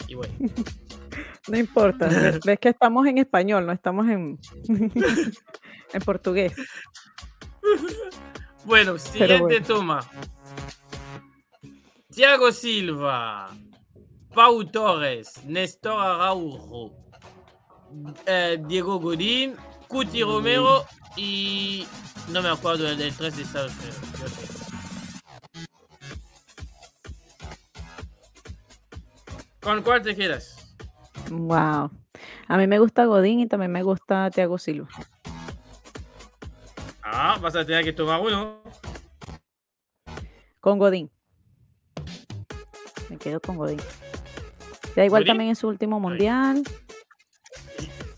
Y bueno, No importa. ves- que estamos en español, no estamos en, en portugués. bueno, siguiente bueno. toma. Thiago Silva, Pau Torres, Néstor Araujo, eh, Diego Godín, Cuti Romero y no me acuerdo del, del 3 de Estados Unidos. ¿Con cuál te quedas? Wow. A mí me gusta Godín y también me gusta Thiago Silva. Ah, vas a tener que tomar uno. Con Godín. Me quedo con Godín. Da igual ¿Godín? también en su último mundial.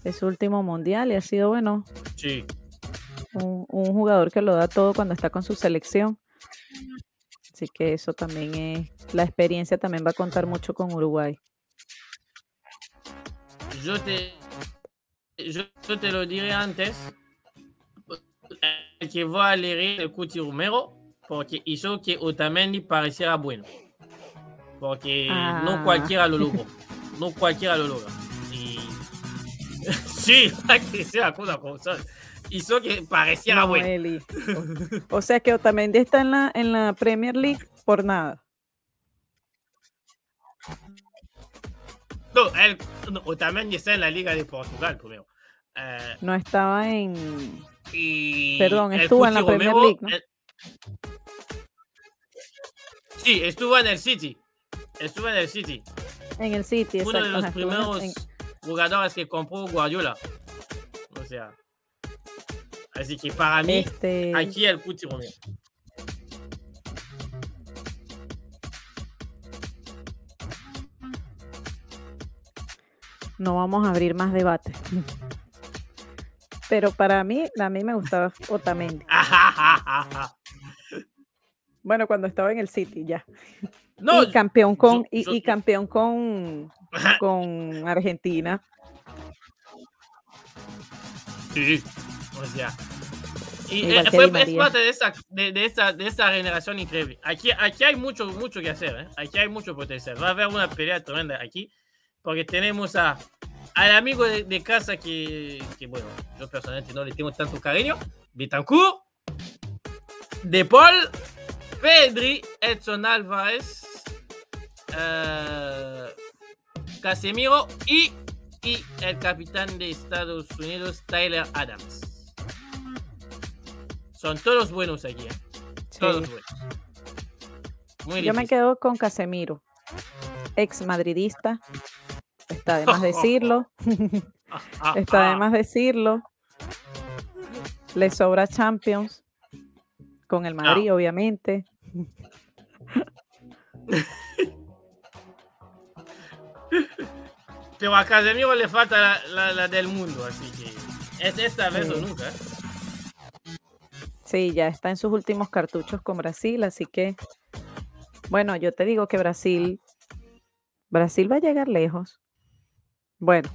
Es su último mundial y ha sido, bueno, Sí. un, un jugador que lo da todo cuando está con su selección. Así que eso también es, la experiencia también va a contar mucho con Uruguay. Yo te, yo, te lo diré antes. El que va a elegir el Cuti Romero porque hizo que Otamendi pareciera bueno. Porque no Ah. cualquiera lo logró. No cualquiera lo logra. Sí, la cosa. Hizo que pareciera No, bueno. O, sea que Otamendi está en la, en la Premier League por nada. No, él, no, Otamendi está en la Liga de Portugal primero. Eh, No estaba en. y Perdón, estuvo en la Premier Romero, League, ¿no? Sí, estuvo en el City. Estuvo en el City. En el City, Uno de exacto, los estuvo en- primeros en- jugadores que compró Guardiola. O sea. Así que para mí, este, aquí el Cuti Romero. no vamos a abrir más debate. Pero para mí, a mí me gustaba Otamendi. Bueno, cuando estaba en el City, ya. no, y campeón con, yo- y, yo- y campeón con, con Argentina. sí, o sea. Y eh, que fue, es parte de esta, de, de esta, de esta generación increíble. Aquí, aquí hay mucho, mucho que hacer. ¿eh? Aquí hay mucho potencial. Va a haber una pelea tremenda aquí. Porque tenemos a al amigo de, casa que, bueno, yo personalmente no le tengo tanto cariño, Betancourt, De Paul, Pedri, Edson Álvarez, uh, Casemiro y, y el capitán de Estados Unidos, Tyler Adams. Son todos buenos aquí. ¿eh? Todos buenos. Yo me quedo con Casemiro, ex madridista. Está de más decirlo. Está de más decirlo. Le sobra Champions. Con el Madrid, obviamente. Pero a Casemiro le falta la, del mundo, así que es esta vez o nunca. ¿eh? Sí, ya está en sus últimos cartuchos con Brasil, así que, bueno, yo te digo que Brasil, Brasil va a llegar lejos. Bueno,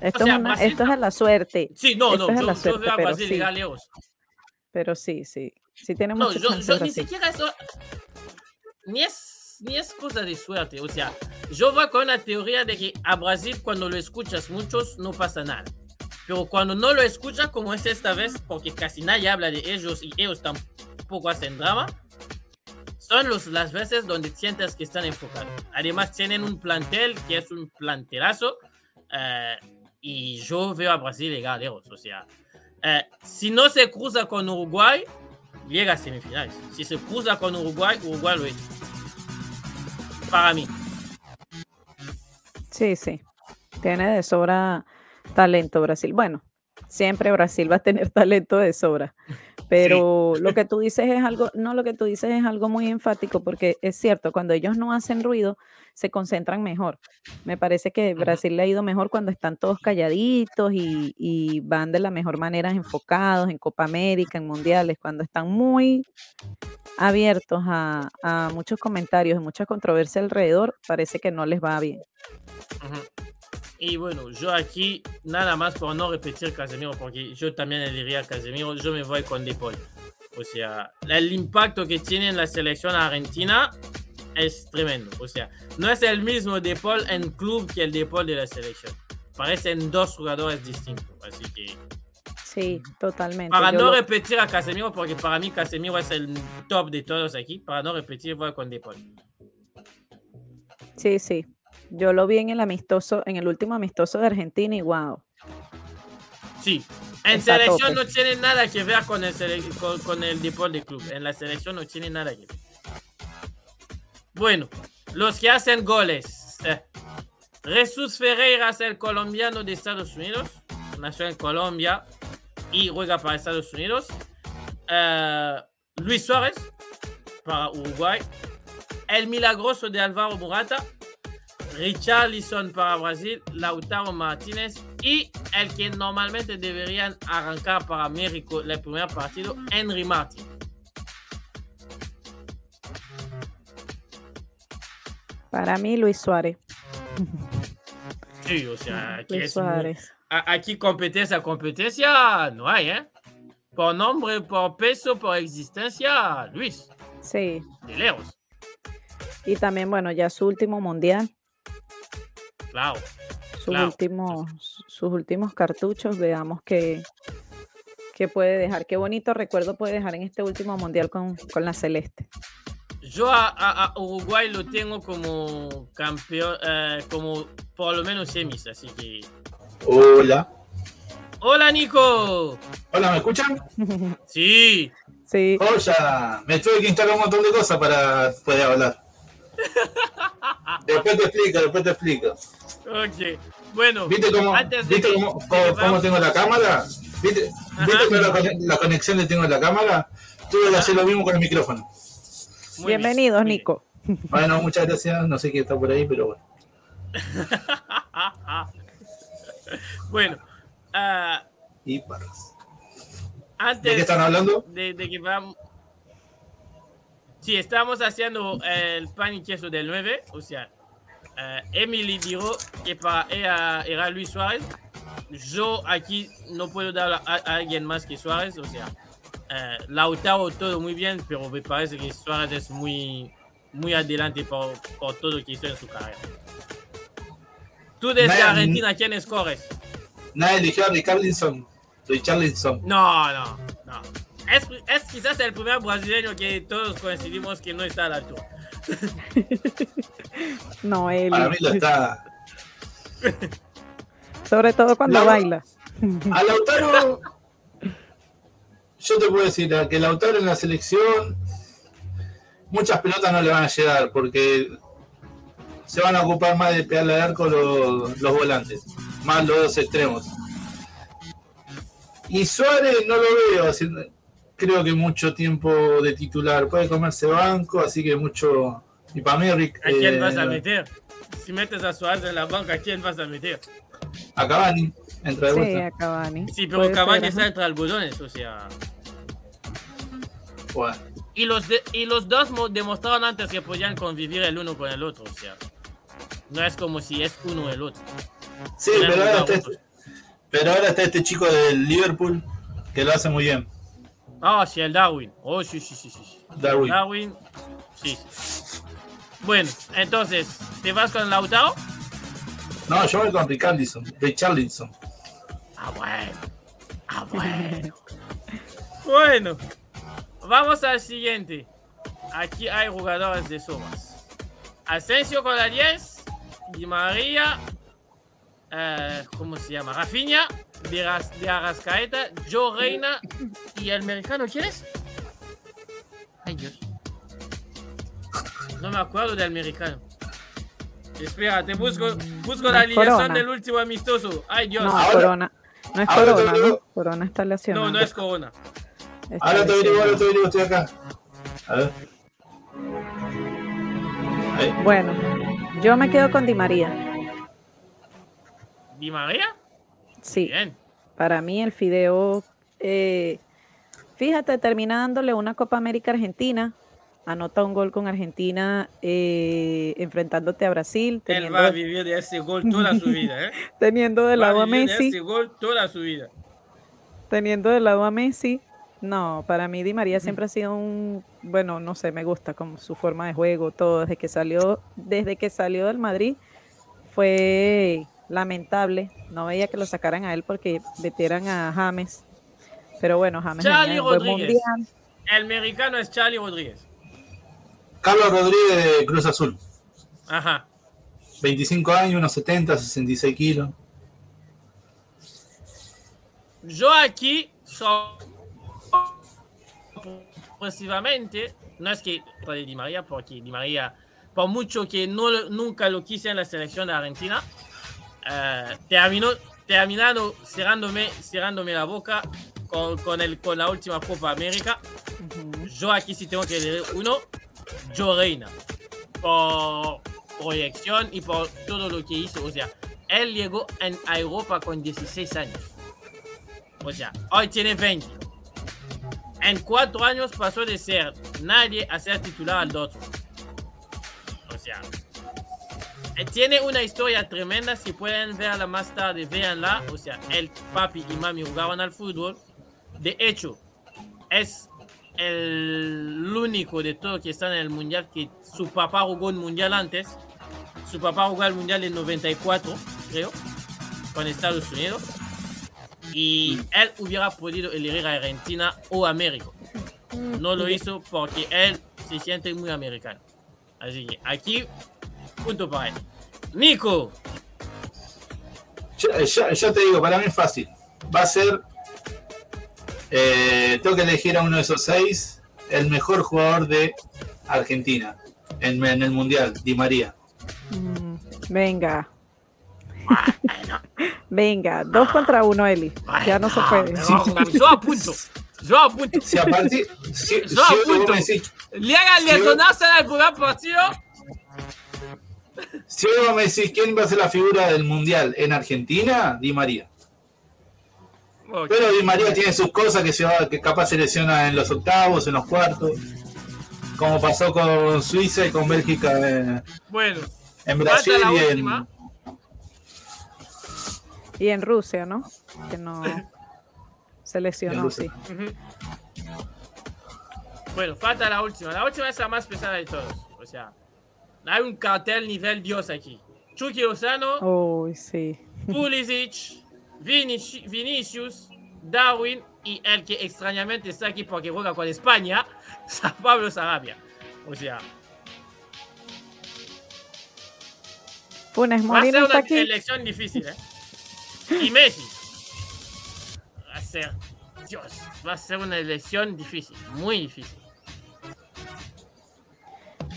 esto, es, una, esto es a la suerte. Sí, no, no, yo, yo, veo a Brasil lejos. Pero sí, sí, sí tiene no, yo, yo ni siquiera eso, ni es, ni es cosa de suerte, o sea, yo voy con la teoría de que a Brasil cuando lo escuchas muchos no pasa nada. Pero cuando no lo escucha, como es esta vez, porque casi nadie habla de ellos y ellos tampoco hacen drama, son los, las veces donde sientes que están enfocados. Además, tienen un plantel que es un plantelazo. Eh, y yo veo a Brasil llegar lejos. O sea, eh, si no se cruza con Uruguay, llega a semifinales. Si se cruza con Uruguay, Uruguay lo es. Para mí. Sí, sí. Tiene de sobra talento Brasil. Bueno, siempre Brasil va a tener talento de sobra. Pero lo que tú dices es algo, no lo que tú dices es algo muy enfático porque es cierto, cuando ellos no hacen ruido, se concentran mejor. Me parece que Brasil le ha ido mejor cuando están todos calladitos y, van de la mejor manera enfocados en Copa América, en Mundiales, cuando están muy abiertos a, muchos comentarios y mucha controversia alrededor, parece que no les va bien. Y bueno, yo aquí, nada más por no repetir Casemiro, porque yo también le diría a Casemiro, yo me voy con De Paul. O sea, el impacto que tiene en la selección argentina es tremendo. O sea, no es el mismo De Paul en club que el De Paul de la selección. Parecen dos jugadores distintos. Así que. Sí, totalmente. Para no repetir a Casemiro, porque para mí Casemiro es el top de todos aquí, para no repetir, voy con De Paul. Sí, sí, yo lo vi en el amistoso, en el último amistoso de Argentina y wow. Sí, en selección no tiene nada que ver con el, con, el deporte club. En la selección no tiene nada que ver. Bueno, los que hacen goles. Eh, Jesús Ferreira es el colombiano de Estados Unidos. Nació en Colombia y juega para Estados Unidos. Eh, Luis Suárez para Uruguay. El milagroso de Álvaro Morata Richarlison para Brasil, Lautaro Martínez y el que normalmente deberían arrancar para México el primer partido, Henry Martin. Para mí, Luis Suárez. Sí, o sea, Luis Suárez. Aquí competencia, competencia no hay, ¿eh? Por nombre, por peso, por existencia, Luis. Sí. De lejos. Y también, bueno, ya su último mundial. Claro. Sus, Últimos, sus últimos cartuchos, veamos qué, qué puede dejar, qué bonito recuerdo puede dejar en este último mundial con, la Celeste. Yo a, Uruguay lo tengo como campeón, eh, como por lo menos semis, así que. Hola. Hola, Nico. Hola, ¿me escuchan? Sí. Sí. Hola, me tuve que instalar un montón de cosas para poder hablar. después te explico, después te explico. Ok, bueno. ¿Viste cómo, ¿viste cómo, cómo, tengo la cámara? ¿Viste, ¿viste la, la, conexión que tengo en la cámara? Tuve que hacer lo mismo con el micrófono. Bienvenidos, Nico. Bueno, muchas gracias. No sé quién está por ahí, pero bueno. bueno. Uh, y barras. Antes ¿De qué están hablando? De, de que vamos. Sí, estamos haciendo el pan y queso del 9, o sea, uh, Emily dijo que para ella era Luis Suárez. Yo aquí no puedo dar a, a alguien más que Suárez, o sea, uh, Lautaro todo muy bien, pero me parece que Suárez es muy, muy adelante por, por todo lo que hizo en su carrera. Tú desde Nadie- Argentina, ¿quién escoges? Nadie eligió a Richarlison. Richarlison. No, no, no. Es, es quizás el primer brasileño que todos coincidimos que no está a la altura. No, él. Para mí lo está. Sobre todo cuando La- baila. A Lautaro. Yo te puedo decir que Lautaro en la selección. Muchas pelotas no le van a llegar porque se van a ocupar más de pegarle al arco los, los volantes, más los dos extremos. Y Suárez no lo veo haciendo, creo que mucho tiempo de titular, puede comerse banco, así que mucho. Y para mí, Rick, ¿A quién eh, vas a meter? Si metes a Suárez en la banca, ¿a quién vas a meter? a Cavani, entra de Sí, a Cavani. Sí, pero Cavani está entre algodones, o sea. Bueno, Y los, de- y los dos mo- demostraron antes que podían convivir el uno con el otro, o sea. No es como si es uno el otro. sí, Podían pero ahora, está, juntos. pero ahora está este chico del Liverpool que lo hace muy bien, Ah, sí, el Darwin. Oh, sí, sí, sí, sí. Darwin. Darwin, sí. Bueno, entonces, ¿te vas con Lautaro? No, yo voy con Richarlison, Richarlison. Ah, bueno. Ah, bueno. bueno. Vamos al siguiente. Aquí hay jugadores de somas. Asensio con la 10. Di María. eh, ¿Cómo se llama? Rafinha. De, Ras- de Arrascaeta. Joe Reina. ¿Y el americano quién es? Ay, Dios. No me acuerdo del americano. Espera, te busco, busco la No, alineación Corona. del último amistoso. Ay, Dios. No, Ahora- Corona. No es ahora Corona, digo- ¿no? Corona está lesionado. No, no es Corona. Está Ahora te lesionado. ahora te estoy acá. A ver. Ahí. Bueno, yo me quedo con Di María. ¿Di María? Sí, Bien. para mí el Fideo, eh, fíjate, termina dándole una Copa América Argentina, anota un gol con Argentina eh, enfrentándote a Brasil, Él teniendo, va a vivir de ese gol toda su vida, ¿eh? teniendo de Va lado a vivir Messi, ese gol toda su vida. teniendo de lado a Messi. No, para mí Di María siempre ha sido un, bueno, no sé, me gusta como su forma de juego, todo desde que salió, desde que salió del Madrid fue lamentable. No veía que lo sacaran a él porque metieran a James. Pero bueno, James Charlie Rodríguez. mundial. El mexicano es Charlie Rodríguez. Carlos Rodríguez de Cruz Azul. Ajá. 25 años, unos 70, 66 kilos. Yo aquí, so- progresivamente, no es que de Di María, porque Di María, por mucho que no, nunca lo quise en la selección de Argentina, eh, terminó, terminado cerrándome, cerrándome la boca con, con, el, con la última Copa América. Yo aquí sí tengo que elegir uno, Joe Reina, por proyección y por todo lo que hizo. O sea, él llegó en, a Europa con 16 años. O sea, hoy tiene 20. En cuatro años pasó de ser nadie a ser titular al Dortmund. O sea, eh, tiene una historia tremenda. Si pueden verla más tarde, véanla. O sea, el papi y mami jugaban al fútbol. De hecho, es el único de todos que están en el mundial que su papá jugó un mundial antes. Su papá jugó el mundial en 94, creo, con Estados Unidos. Y él hubiera podido elegir a Argentina o a México. No lo hizo porque él se siente muy americano. Así que aquí, punto para él. Nico, Ya, ya- ya te digo, para mí es fácil. Va a ser. eh, tengo que elegir a uno de esos seis. El mejor jugador de Argentina en, en el Mundial, Di María. Mm, Venga, venga, dos contra uno, Eli. Ya no se puede. no, yo apunto. Yo apunto. Si a partir. Si, Yo si apunto. decís, Le hagan lesionarse en el primer partido. si vos me decís quién va a ser la figura del Mundial en Argentina, Di María. Ok. Pero Di María tiene sus cosas que, se va, que capaz se lesiona en los octavos, en los cuartos. Como pasó con Suiza y con Bélgica eh, Bueno, en Brasil la y en. última. Y en Rusia, ¿no? Que no se lesionó, sí. Bueno, falta la última. La última es la más pesada de todos. O sea, hay un cartel nivel Dios aquí. Chucky Lozano, Uy, sí. Pulisic, Vinici- Vinicius, Darwin y el que extrañamente está aquí porque juega con España, San Pablo Sarabia. O sea, Funes va a Mori ser no una aquí. elección difícil, ¿eh? Y Messi. Va a ser, Dios, va a ser una elección difícil, muy difícil.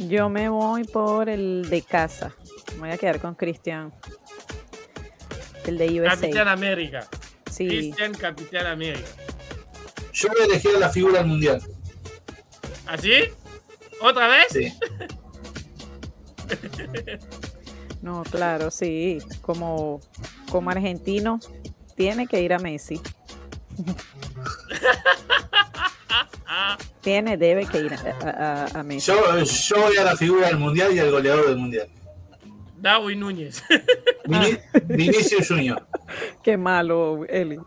Yo me voy por el de casa. Me voy a quedar con Cristian. El de Capitán USA. América. Sí. Cristian Capitán América. Yo voy a elegir a la figura del mundial. ¿Así? ¿Otra vez? Sí. No, claro, sí. Como, como argentino, tiene que ir a Messi. Ah, Tiene, debe que ir a, a- a- a Messi. Yo, yo voy a la figura del mundial y al goleador del mundial. Darwin Núñez. Vini- Vinicius Junior. Qué malo, Eli.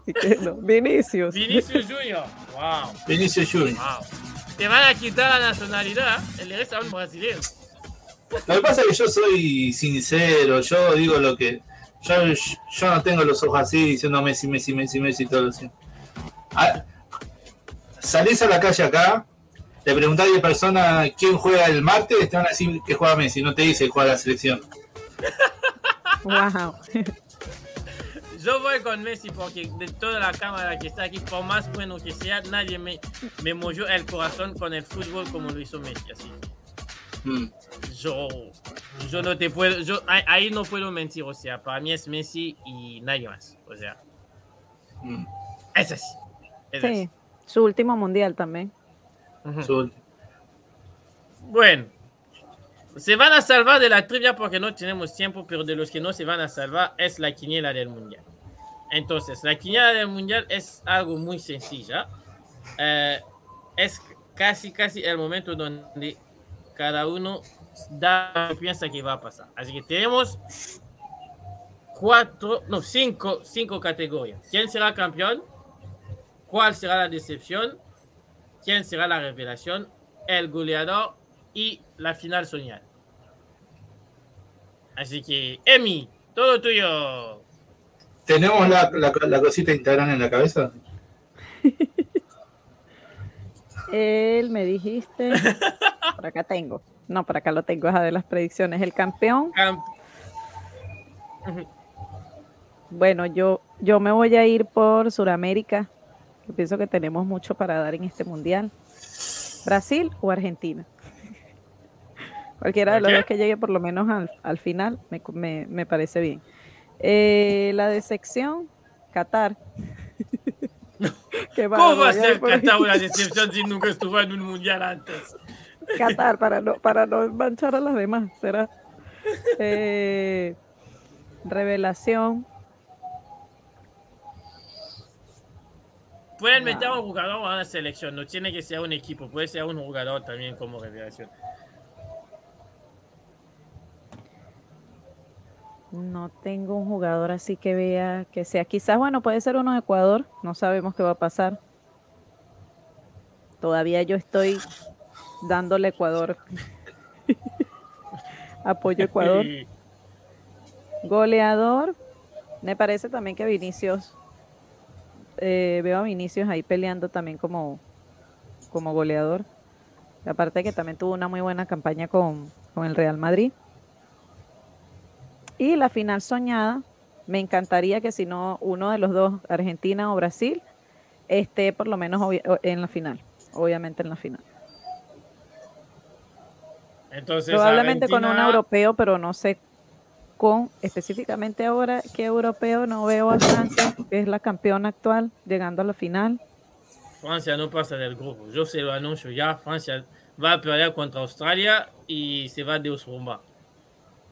No. Vinicius. Vinicius Junior. Wow, Vinicius Junior. wow. Te van a quitar la nacionalidad, el resto a un brasileño. Lo que pasa es que yo soy sincero, yo digo lo que. Yo, yo no tengo los ojos así diciendo Messi, Messi, Messi, Messi, todo así. Ah, salís a la calle acá, le preguntás a 10 personas quién juega el martes, te van a decir que juega Messi, no te dice que juega la selección. Wow. Yo voy con Messi porque de toda la cámara que está aquí, por más bueno que sea, nadie me, me movió el corazón con el fútbol como lo hizo Messi. Así. Yo, yo no te puedo, yo ahí, no puedo mentir. O sea, para mí es Messi y nadie más. O sea, Mm. es así. Es Sí. así. Su último mundial también. Ujú. Su- Bueno, se van a salvar de la trivia porque no tenemos tiempo, pero de los que no se van a salvar es la quiniela del mundial. Entonces, la quiniela del mundial es algo muy sencilla. Eh, es casi, casi el momento donde cada uno da lo que piensa que va a pasar. Así que tenemos cuatro, no, cinco, cinco categorías. ¿Quién será campeón? ¿Cuál será la decepción? ¿Quién será la revelación? El goleador y la final soñada. Así que, Emi, todo tuyo. ¿Tenemos la, la, la cosita Instagram en la cabeza? Él me dijiste. Por acá tengo. No, por acá lo tengo, es de las predicciones. El campeón. Camp- Bueno, yo, yo me voy a ir por Sudamérica. Yo pienso que tenemos mucho para dar en este mundial. Brasil o Argentina. Cualquiera de los ¿Qué? dos que llegue por lo menos al, al final me, me- me parece bien. Eh, la decepción, Qatar. Qué ¿Cómo va a ser Qatar una decepción si nunca estuvo en un mundial antes? Qatar para no, para no manchar a las demás, será. Eh, revelación. Pueden meter a un jugador a una selección, no tiene que ser un equipo, puede ser un jugador también como revelación. No tengo un jugador así que vea que sea. Quizás, bueno, puede ser uno de Ecuador. No sabemos qué va a pasar. Todavía yo estoy dándole a Ecuador. Apoyo Ecuador. Goleador. Me parece también que Vinicius. eh, veo a Vinicius ahí peleando también como, como goleador. Aparte que también tuvo una muy buena campaña con, con el Real Madrid. Y la final soñada, me encantaría que si no uno de los dos, Argentina o Brasil, esté por lo menos en la final. Obviamente en la final. Entonces, Probablemente con un europeo, pero no sé con específicamente ahora qué europeo no veo a Francia, que es la campeona actual, llegando a la final. Francia no pasa del grupo. Yo se lo anuncio ya. Francia va a perder contra Australia y se va de Osrumba.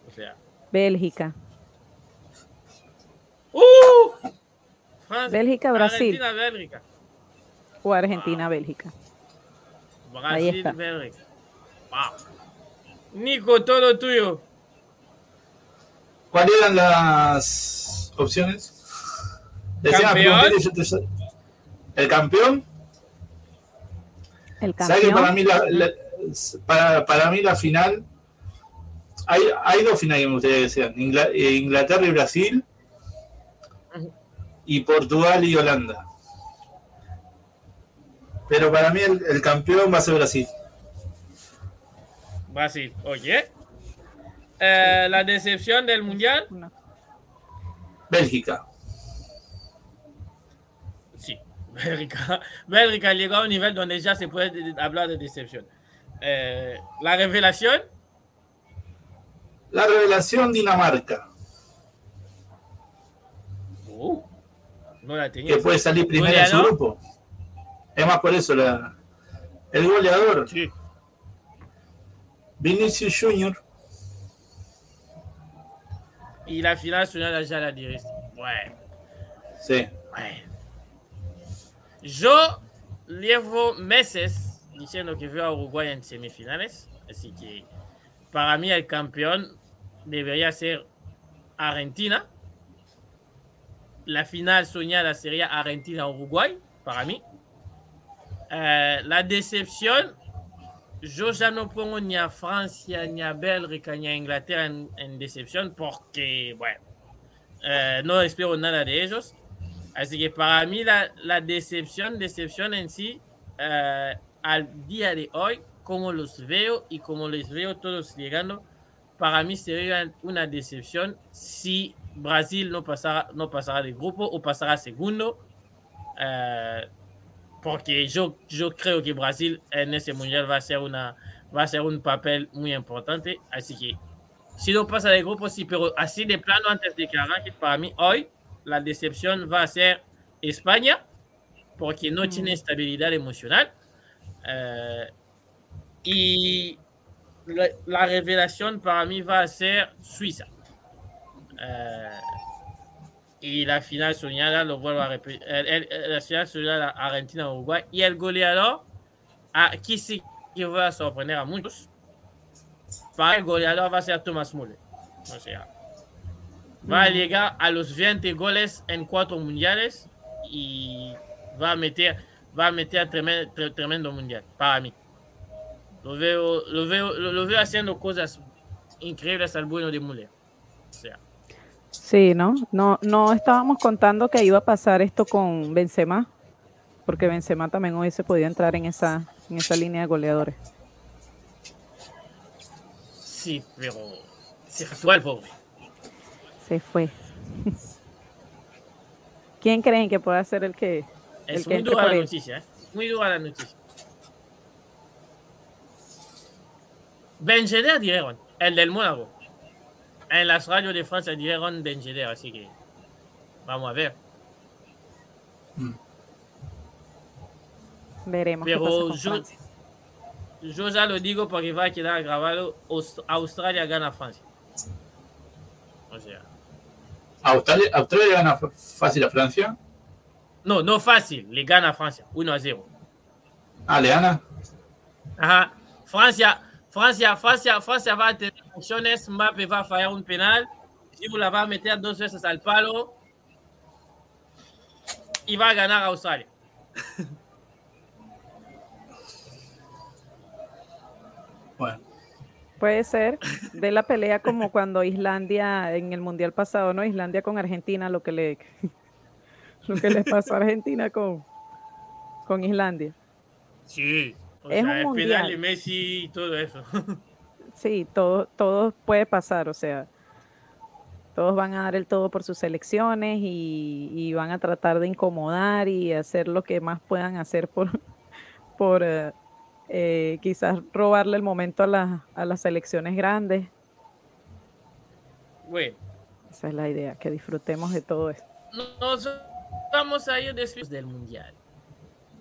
O sea. Bélgica. ¡Uh! Francia, Bélgica, Brasil. Argentina, Bélgica. O Argentina, Bélgica. Ahí Brasil. Bélgica. Wow. Nico, todo tuyo. ¿Cuáles eran las opciones? Campeón. El campeón. El ¿Sabes que para campeón. mí la, la- para, para mí la final hay, hay dos finales que me gustaría que sean: Ingla- eh, Inglaterra y Brasil, y Portugal y Holanda. Pero para mí el, el campeón va a ser Brasil. Brasil, oye. Eh, la decepción del mundial, No. Bélgica. sí. Bélgica, Bélgica llegó a un nivel donde ya se puede de- hablar de decepción. Eh, la revelación, La revelación Dinamarca, uh, no la tenía. que puede salir primera en su grupo. Es más por eso la, el goleador, Sí. Vinicius Junior. Y la final nacional ya la diré. Bueno. Sí. Bueno. Yo llevo meses diciendo que veo a Uruguay en semifinales, así que para mí el campeón debería ser Argentina. La final soñada sería Argentina-Uruguay, para mí. Eh, la decepción, yo ya no pongo ni a Francia, ni a Bélgica, ni a Inglaterra en, en decepción, porque, bueno, eh, no espero nada de ellos. Así que para mí la, la decepción, decepción en sí, eh, al día de hoy, como los veo y como les veo todos llegando, para mí sería una decepción si Brasil no pasara, no pasara de grupo o pasara segundo. eh, porque yo, yo creo que Brasil en ese mundial va a ser una va a ser un papel muy importante. Así que si no pasa de grupo, sí, pero así de plano antes de que arranque, para mí hoy la decepción va a ser España, porque no Mm. tiene estabilidad emocional. Eh, y la, la revelación para mí va a ser Suiza. Eh, y la final soñada, lo vuelvo a repetir, el- el- la final soñada Argentina-Uruguay. Y el goleador, aquí sí que va a sorprender a muchos. Para el goleador va a ser Thomas Müller. O sea, va a Mm. llegar a los 20 goles en cuatro mundiales y va a meter, va a meter tremendo, tremendo mundial para mí. Lo veo, lo veo, lo, lo veo haciendo cosas increíbles al bueno de Müller. O sea, Sí, ¿no? No, no estábamos contando que iba a pasar esto con Benzema, porque Benzema también hubiese podido entrar en esa, en esa línea de goleadores. sí, pero se rató al pobre. Se fue. ¿Quién creen que pueda ser el que, el Es que muy dura la noticia, ¿eh? Muy dura la noticia. Ben Yedder dijeron, el del Mónaco. En las radios de Francia dijeron Ben Yedder, así que vamos a ver. Veremos qué Pero pasa con yo- Francia. Yo ya lo digo porque va a quedar grabado, Aust- Australia gana a Francia. O sea, Australia, Australia gana fácil a Francia? no, no fácil, le gana a Francia, 1 a 0. Ah, le gana? Ajá. Francia, Francia, Francia, Francia va a tener opciones. Mbappé va a fallar un penal. Giroud la va a meter dos veces al palo. Y va a ganar a Australia. Bueno, Puede ser de la pelea como cuando Islandia en el mundial pasado, ¿no? Islandia con Argentina, lo que le lo que le pasó a Argentina con, con Islandia. Sí. O Es sea, un el mundial. penal de Messi y todo eso. Sí, todo, todo puede pasar, o sea, todos van a dar el todo por sus selecciones y, y van a tratar de incomodar y hacer lo que más puedan hacer por, por eh, eh, quizás robarle el momento a, las- a las selecciones grandes. bueno, Esa es la idea, que disfrutemos de todo esto. nos vamos a ir después del mundial.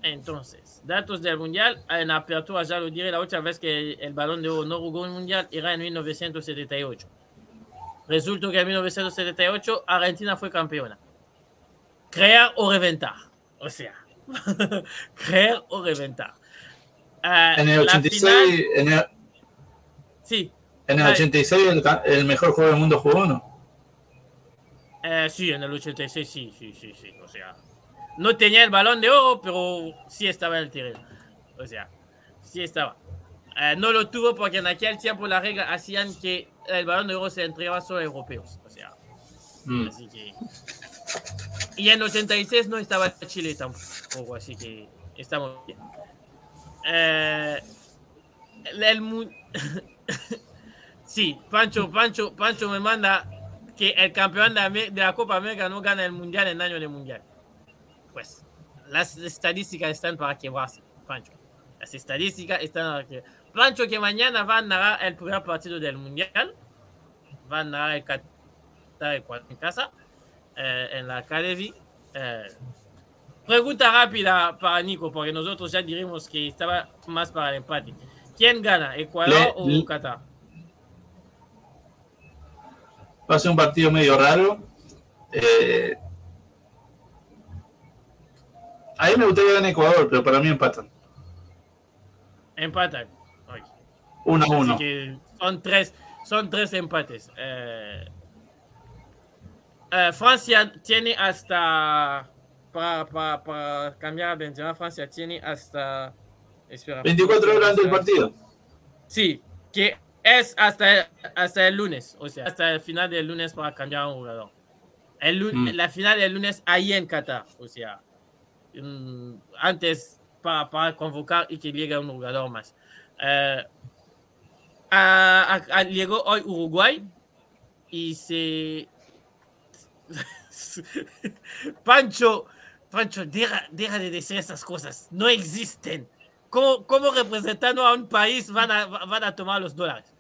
Entonces, datos del mundial. En apertura ya lo diré, la última vez que el balón de oro no jugó un mundial era en 1978. Resulta que en 1978 Argentina fue campeona. Crear o reventar. O sea, creer o reventar. Ah, en el la 86, final- en el, sí, en el Ay. 86 el, ca- el mejor juego del mundo jugó uno. Eh, sí, en el 86 sí, sí, sí, sí. O sea, no tenía el balón de oro, pero sí estaba en el terreno. O sea, sí estaba. Eh, no lo tuvo porque en aquel tiempo las reglas hacían que el balón de oro se entregaba solo a europeos. O sea, Mm. así que. Y en 86 no estaba Chile tampoco, así que estamos bien. Eh, el, mu- sí, Pancho, Pancho, Pancho me manda que el campeón de la Copa América no gana el mundial en año de mundial. Pues las estadísticas están para quebrarse, Pancho. Las estadísticas están para que Pancho que mañana va a narrar el primer partido del mundial. Va a narrar el Qatar en casa, eh, en la Academy. Eh, pregunta rápida para Nico, porque nosotros ya diremos que estaba más para el empate. ¿Quién gana, Ecuador Le- o Qatar? Va a ser un partido medio raro. Eh, a mí me gustaría ganar Ecuador, pero para mí empatan. Empatan. 1 a Así 1. que son tres, son tres empates. Eh, eh, Francia tiene hasta para, para, para cambiar a Benzema. Francia tiene hasta espera. 24 horas del partido. Sí, que es hasta, hasta el lunes, o sea, hasta el final del lunes para cambiar a un jugador. El, Mm. La final del lunes ahí en Qatar, o sea, antes para, para convocar y que llegue un jugador más. Eh, a- a- a- llegó hoy Uruguay y se... Pancho, Pancho, deja, deja de decir esas cosas, no existen. ¿Cómo, cómo representando a un país van a, van a tomar los dólares?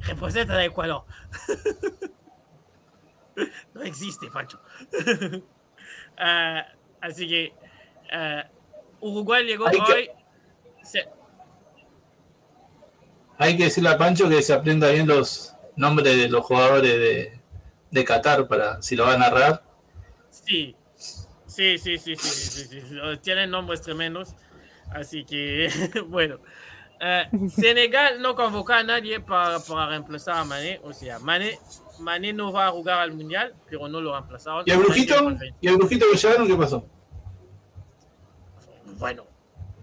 Representan a Ecuador. no existe, Pancho. Ah, así que ah, Uruguay llegó Hay que- hoy. se- Hay que decirle a Pancho que se aprenda bien los nombres de los jugadores de, de Qatar para si lo va a narrar. sí, sí, sí, sí, sí, sí, sí, sí. Tienen nombres tremendos. Así que, bueno. Eh, Senegal no convoca a nadie para, para reemplazar a Mané. O sea, Mané, Mané no va a jugar al Mundial, pero no lo reemplazaron. ¿Y el brujito? ¿Y el brujito que llegaron qué pasó? Bueno,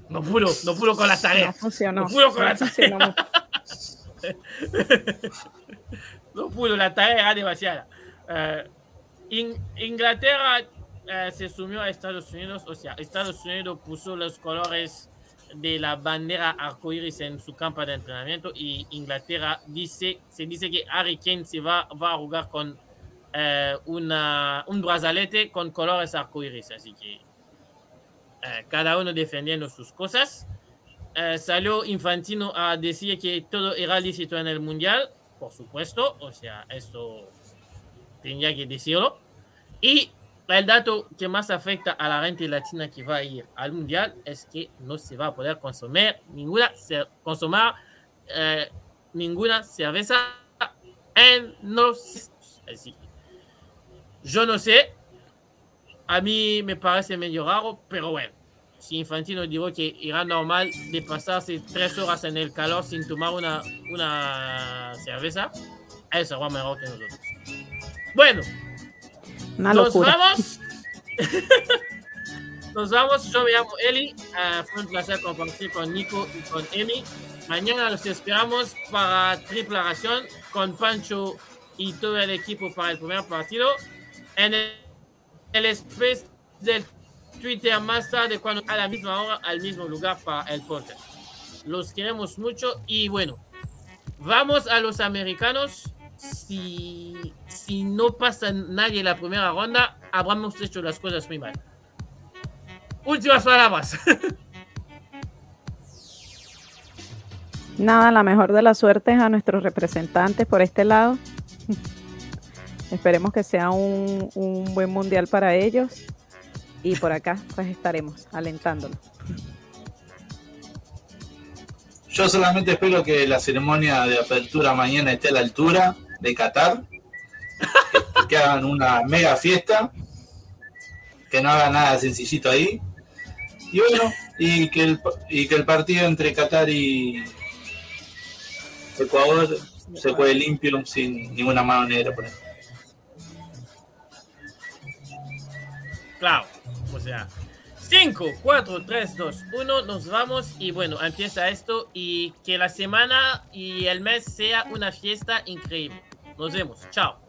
no pudo, no pudo con la No tarea. funcionó. No pudo con la No funcionó mucho. No pudo, la tarea era demasiada. Eh, In- Inglaterra eh, se sumió a Estados Unidos, o sea, Estados Unidos puso los colores de la bandera arcoíris en su campo de entrenamiento y Inglaterra dice, se dice que Harry Kane se va, va a jugar con eh, una, un brazalete con colores arcoíris, así que eh, cada uno defendiendo sus cosas. Eh, salió Infantino a decir que todo era lícito en el Mundial, por supuesto, o sea, esto tenía que decirlo. Y el dato que más afecta a la gente latina que va a ir al Mundial es que no se va a poder consumir ninguna, consumir, eh, ninguna cerveza en los... Así yo no sé, a mí me parece medio raro, pero bueno, si Infantino dijo que era normal de pasarse tres horas en el calor sin tomar una, una cerveza, eso va mejor que nosotros. Bueno, Una nos locura. vamos. Nos vamos. Yo me llamo Eli. Ah, fue un placer compartir con Nico y con Emi. Mañana los esperamos para triple ración con Pancho y todo el equipo para el primer partido. En el, el space del Twitter más tarde, cuando a la misma hora, al mismo lugar para el podcast. Los queremos mucho y bueno, vamos a los americanos. Si, si no pasa nadie la primera ronda, habremos hecho las cosas muy mal. Últimas palabras. Nada, la mejor de las suertes a nuestros representantes por este lado. Esperemos que sea un, un buen mundial para ellos. Y por acá, pues estaremos alentándolos. Yo solamente espero que la ceremonia de apertura mañana esté a la altura de Qatar, que, que hagan una mega fiesta, que no hagan nada sencillito ahí. Y bueno, y que el, y que el partido entre Qatar y Ecuador se juegue limpio, sin ninguna mano negra por ahí. Claro, o sea, 5, 4, 3, 2, 1, nos vamos y bueno, empieza esto y que la semana y el mes sea una fiesta increíble. Nos vemos, chao.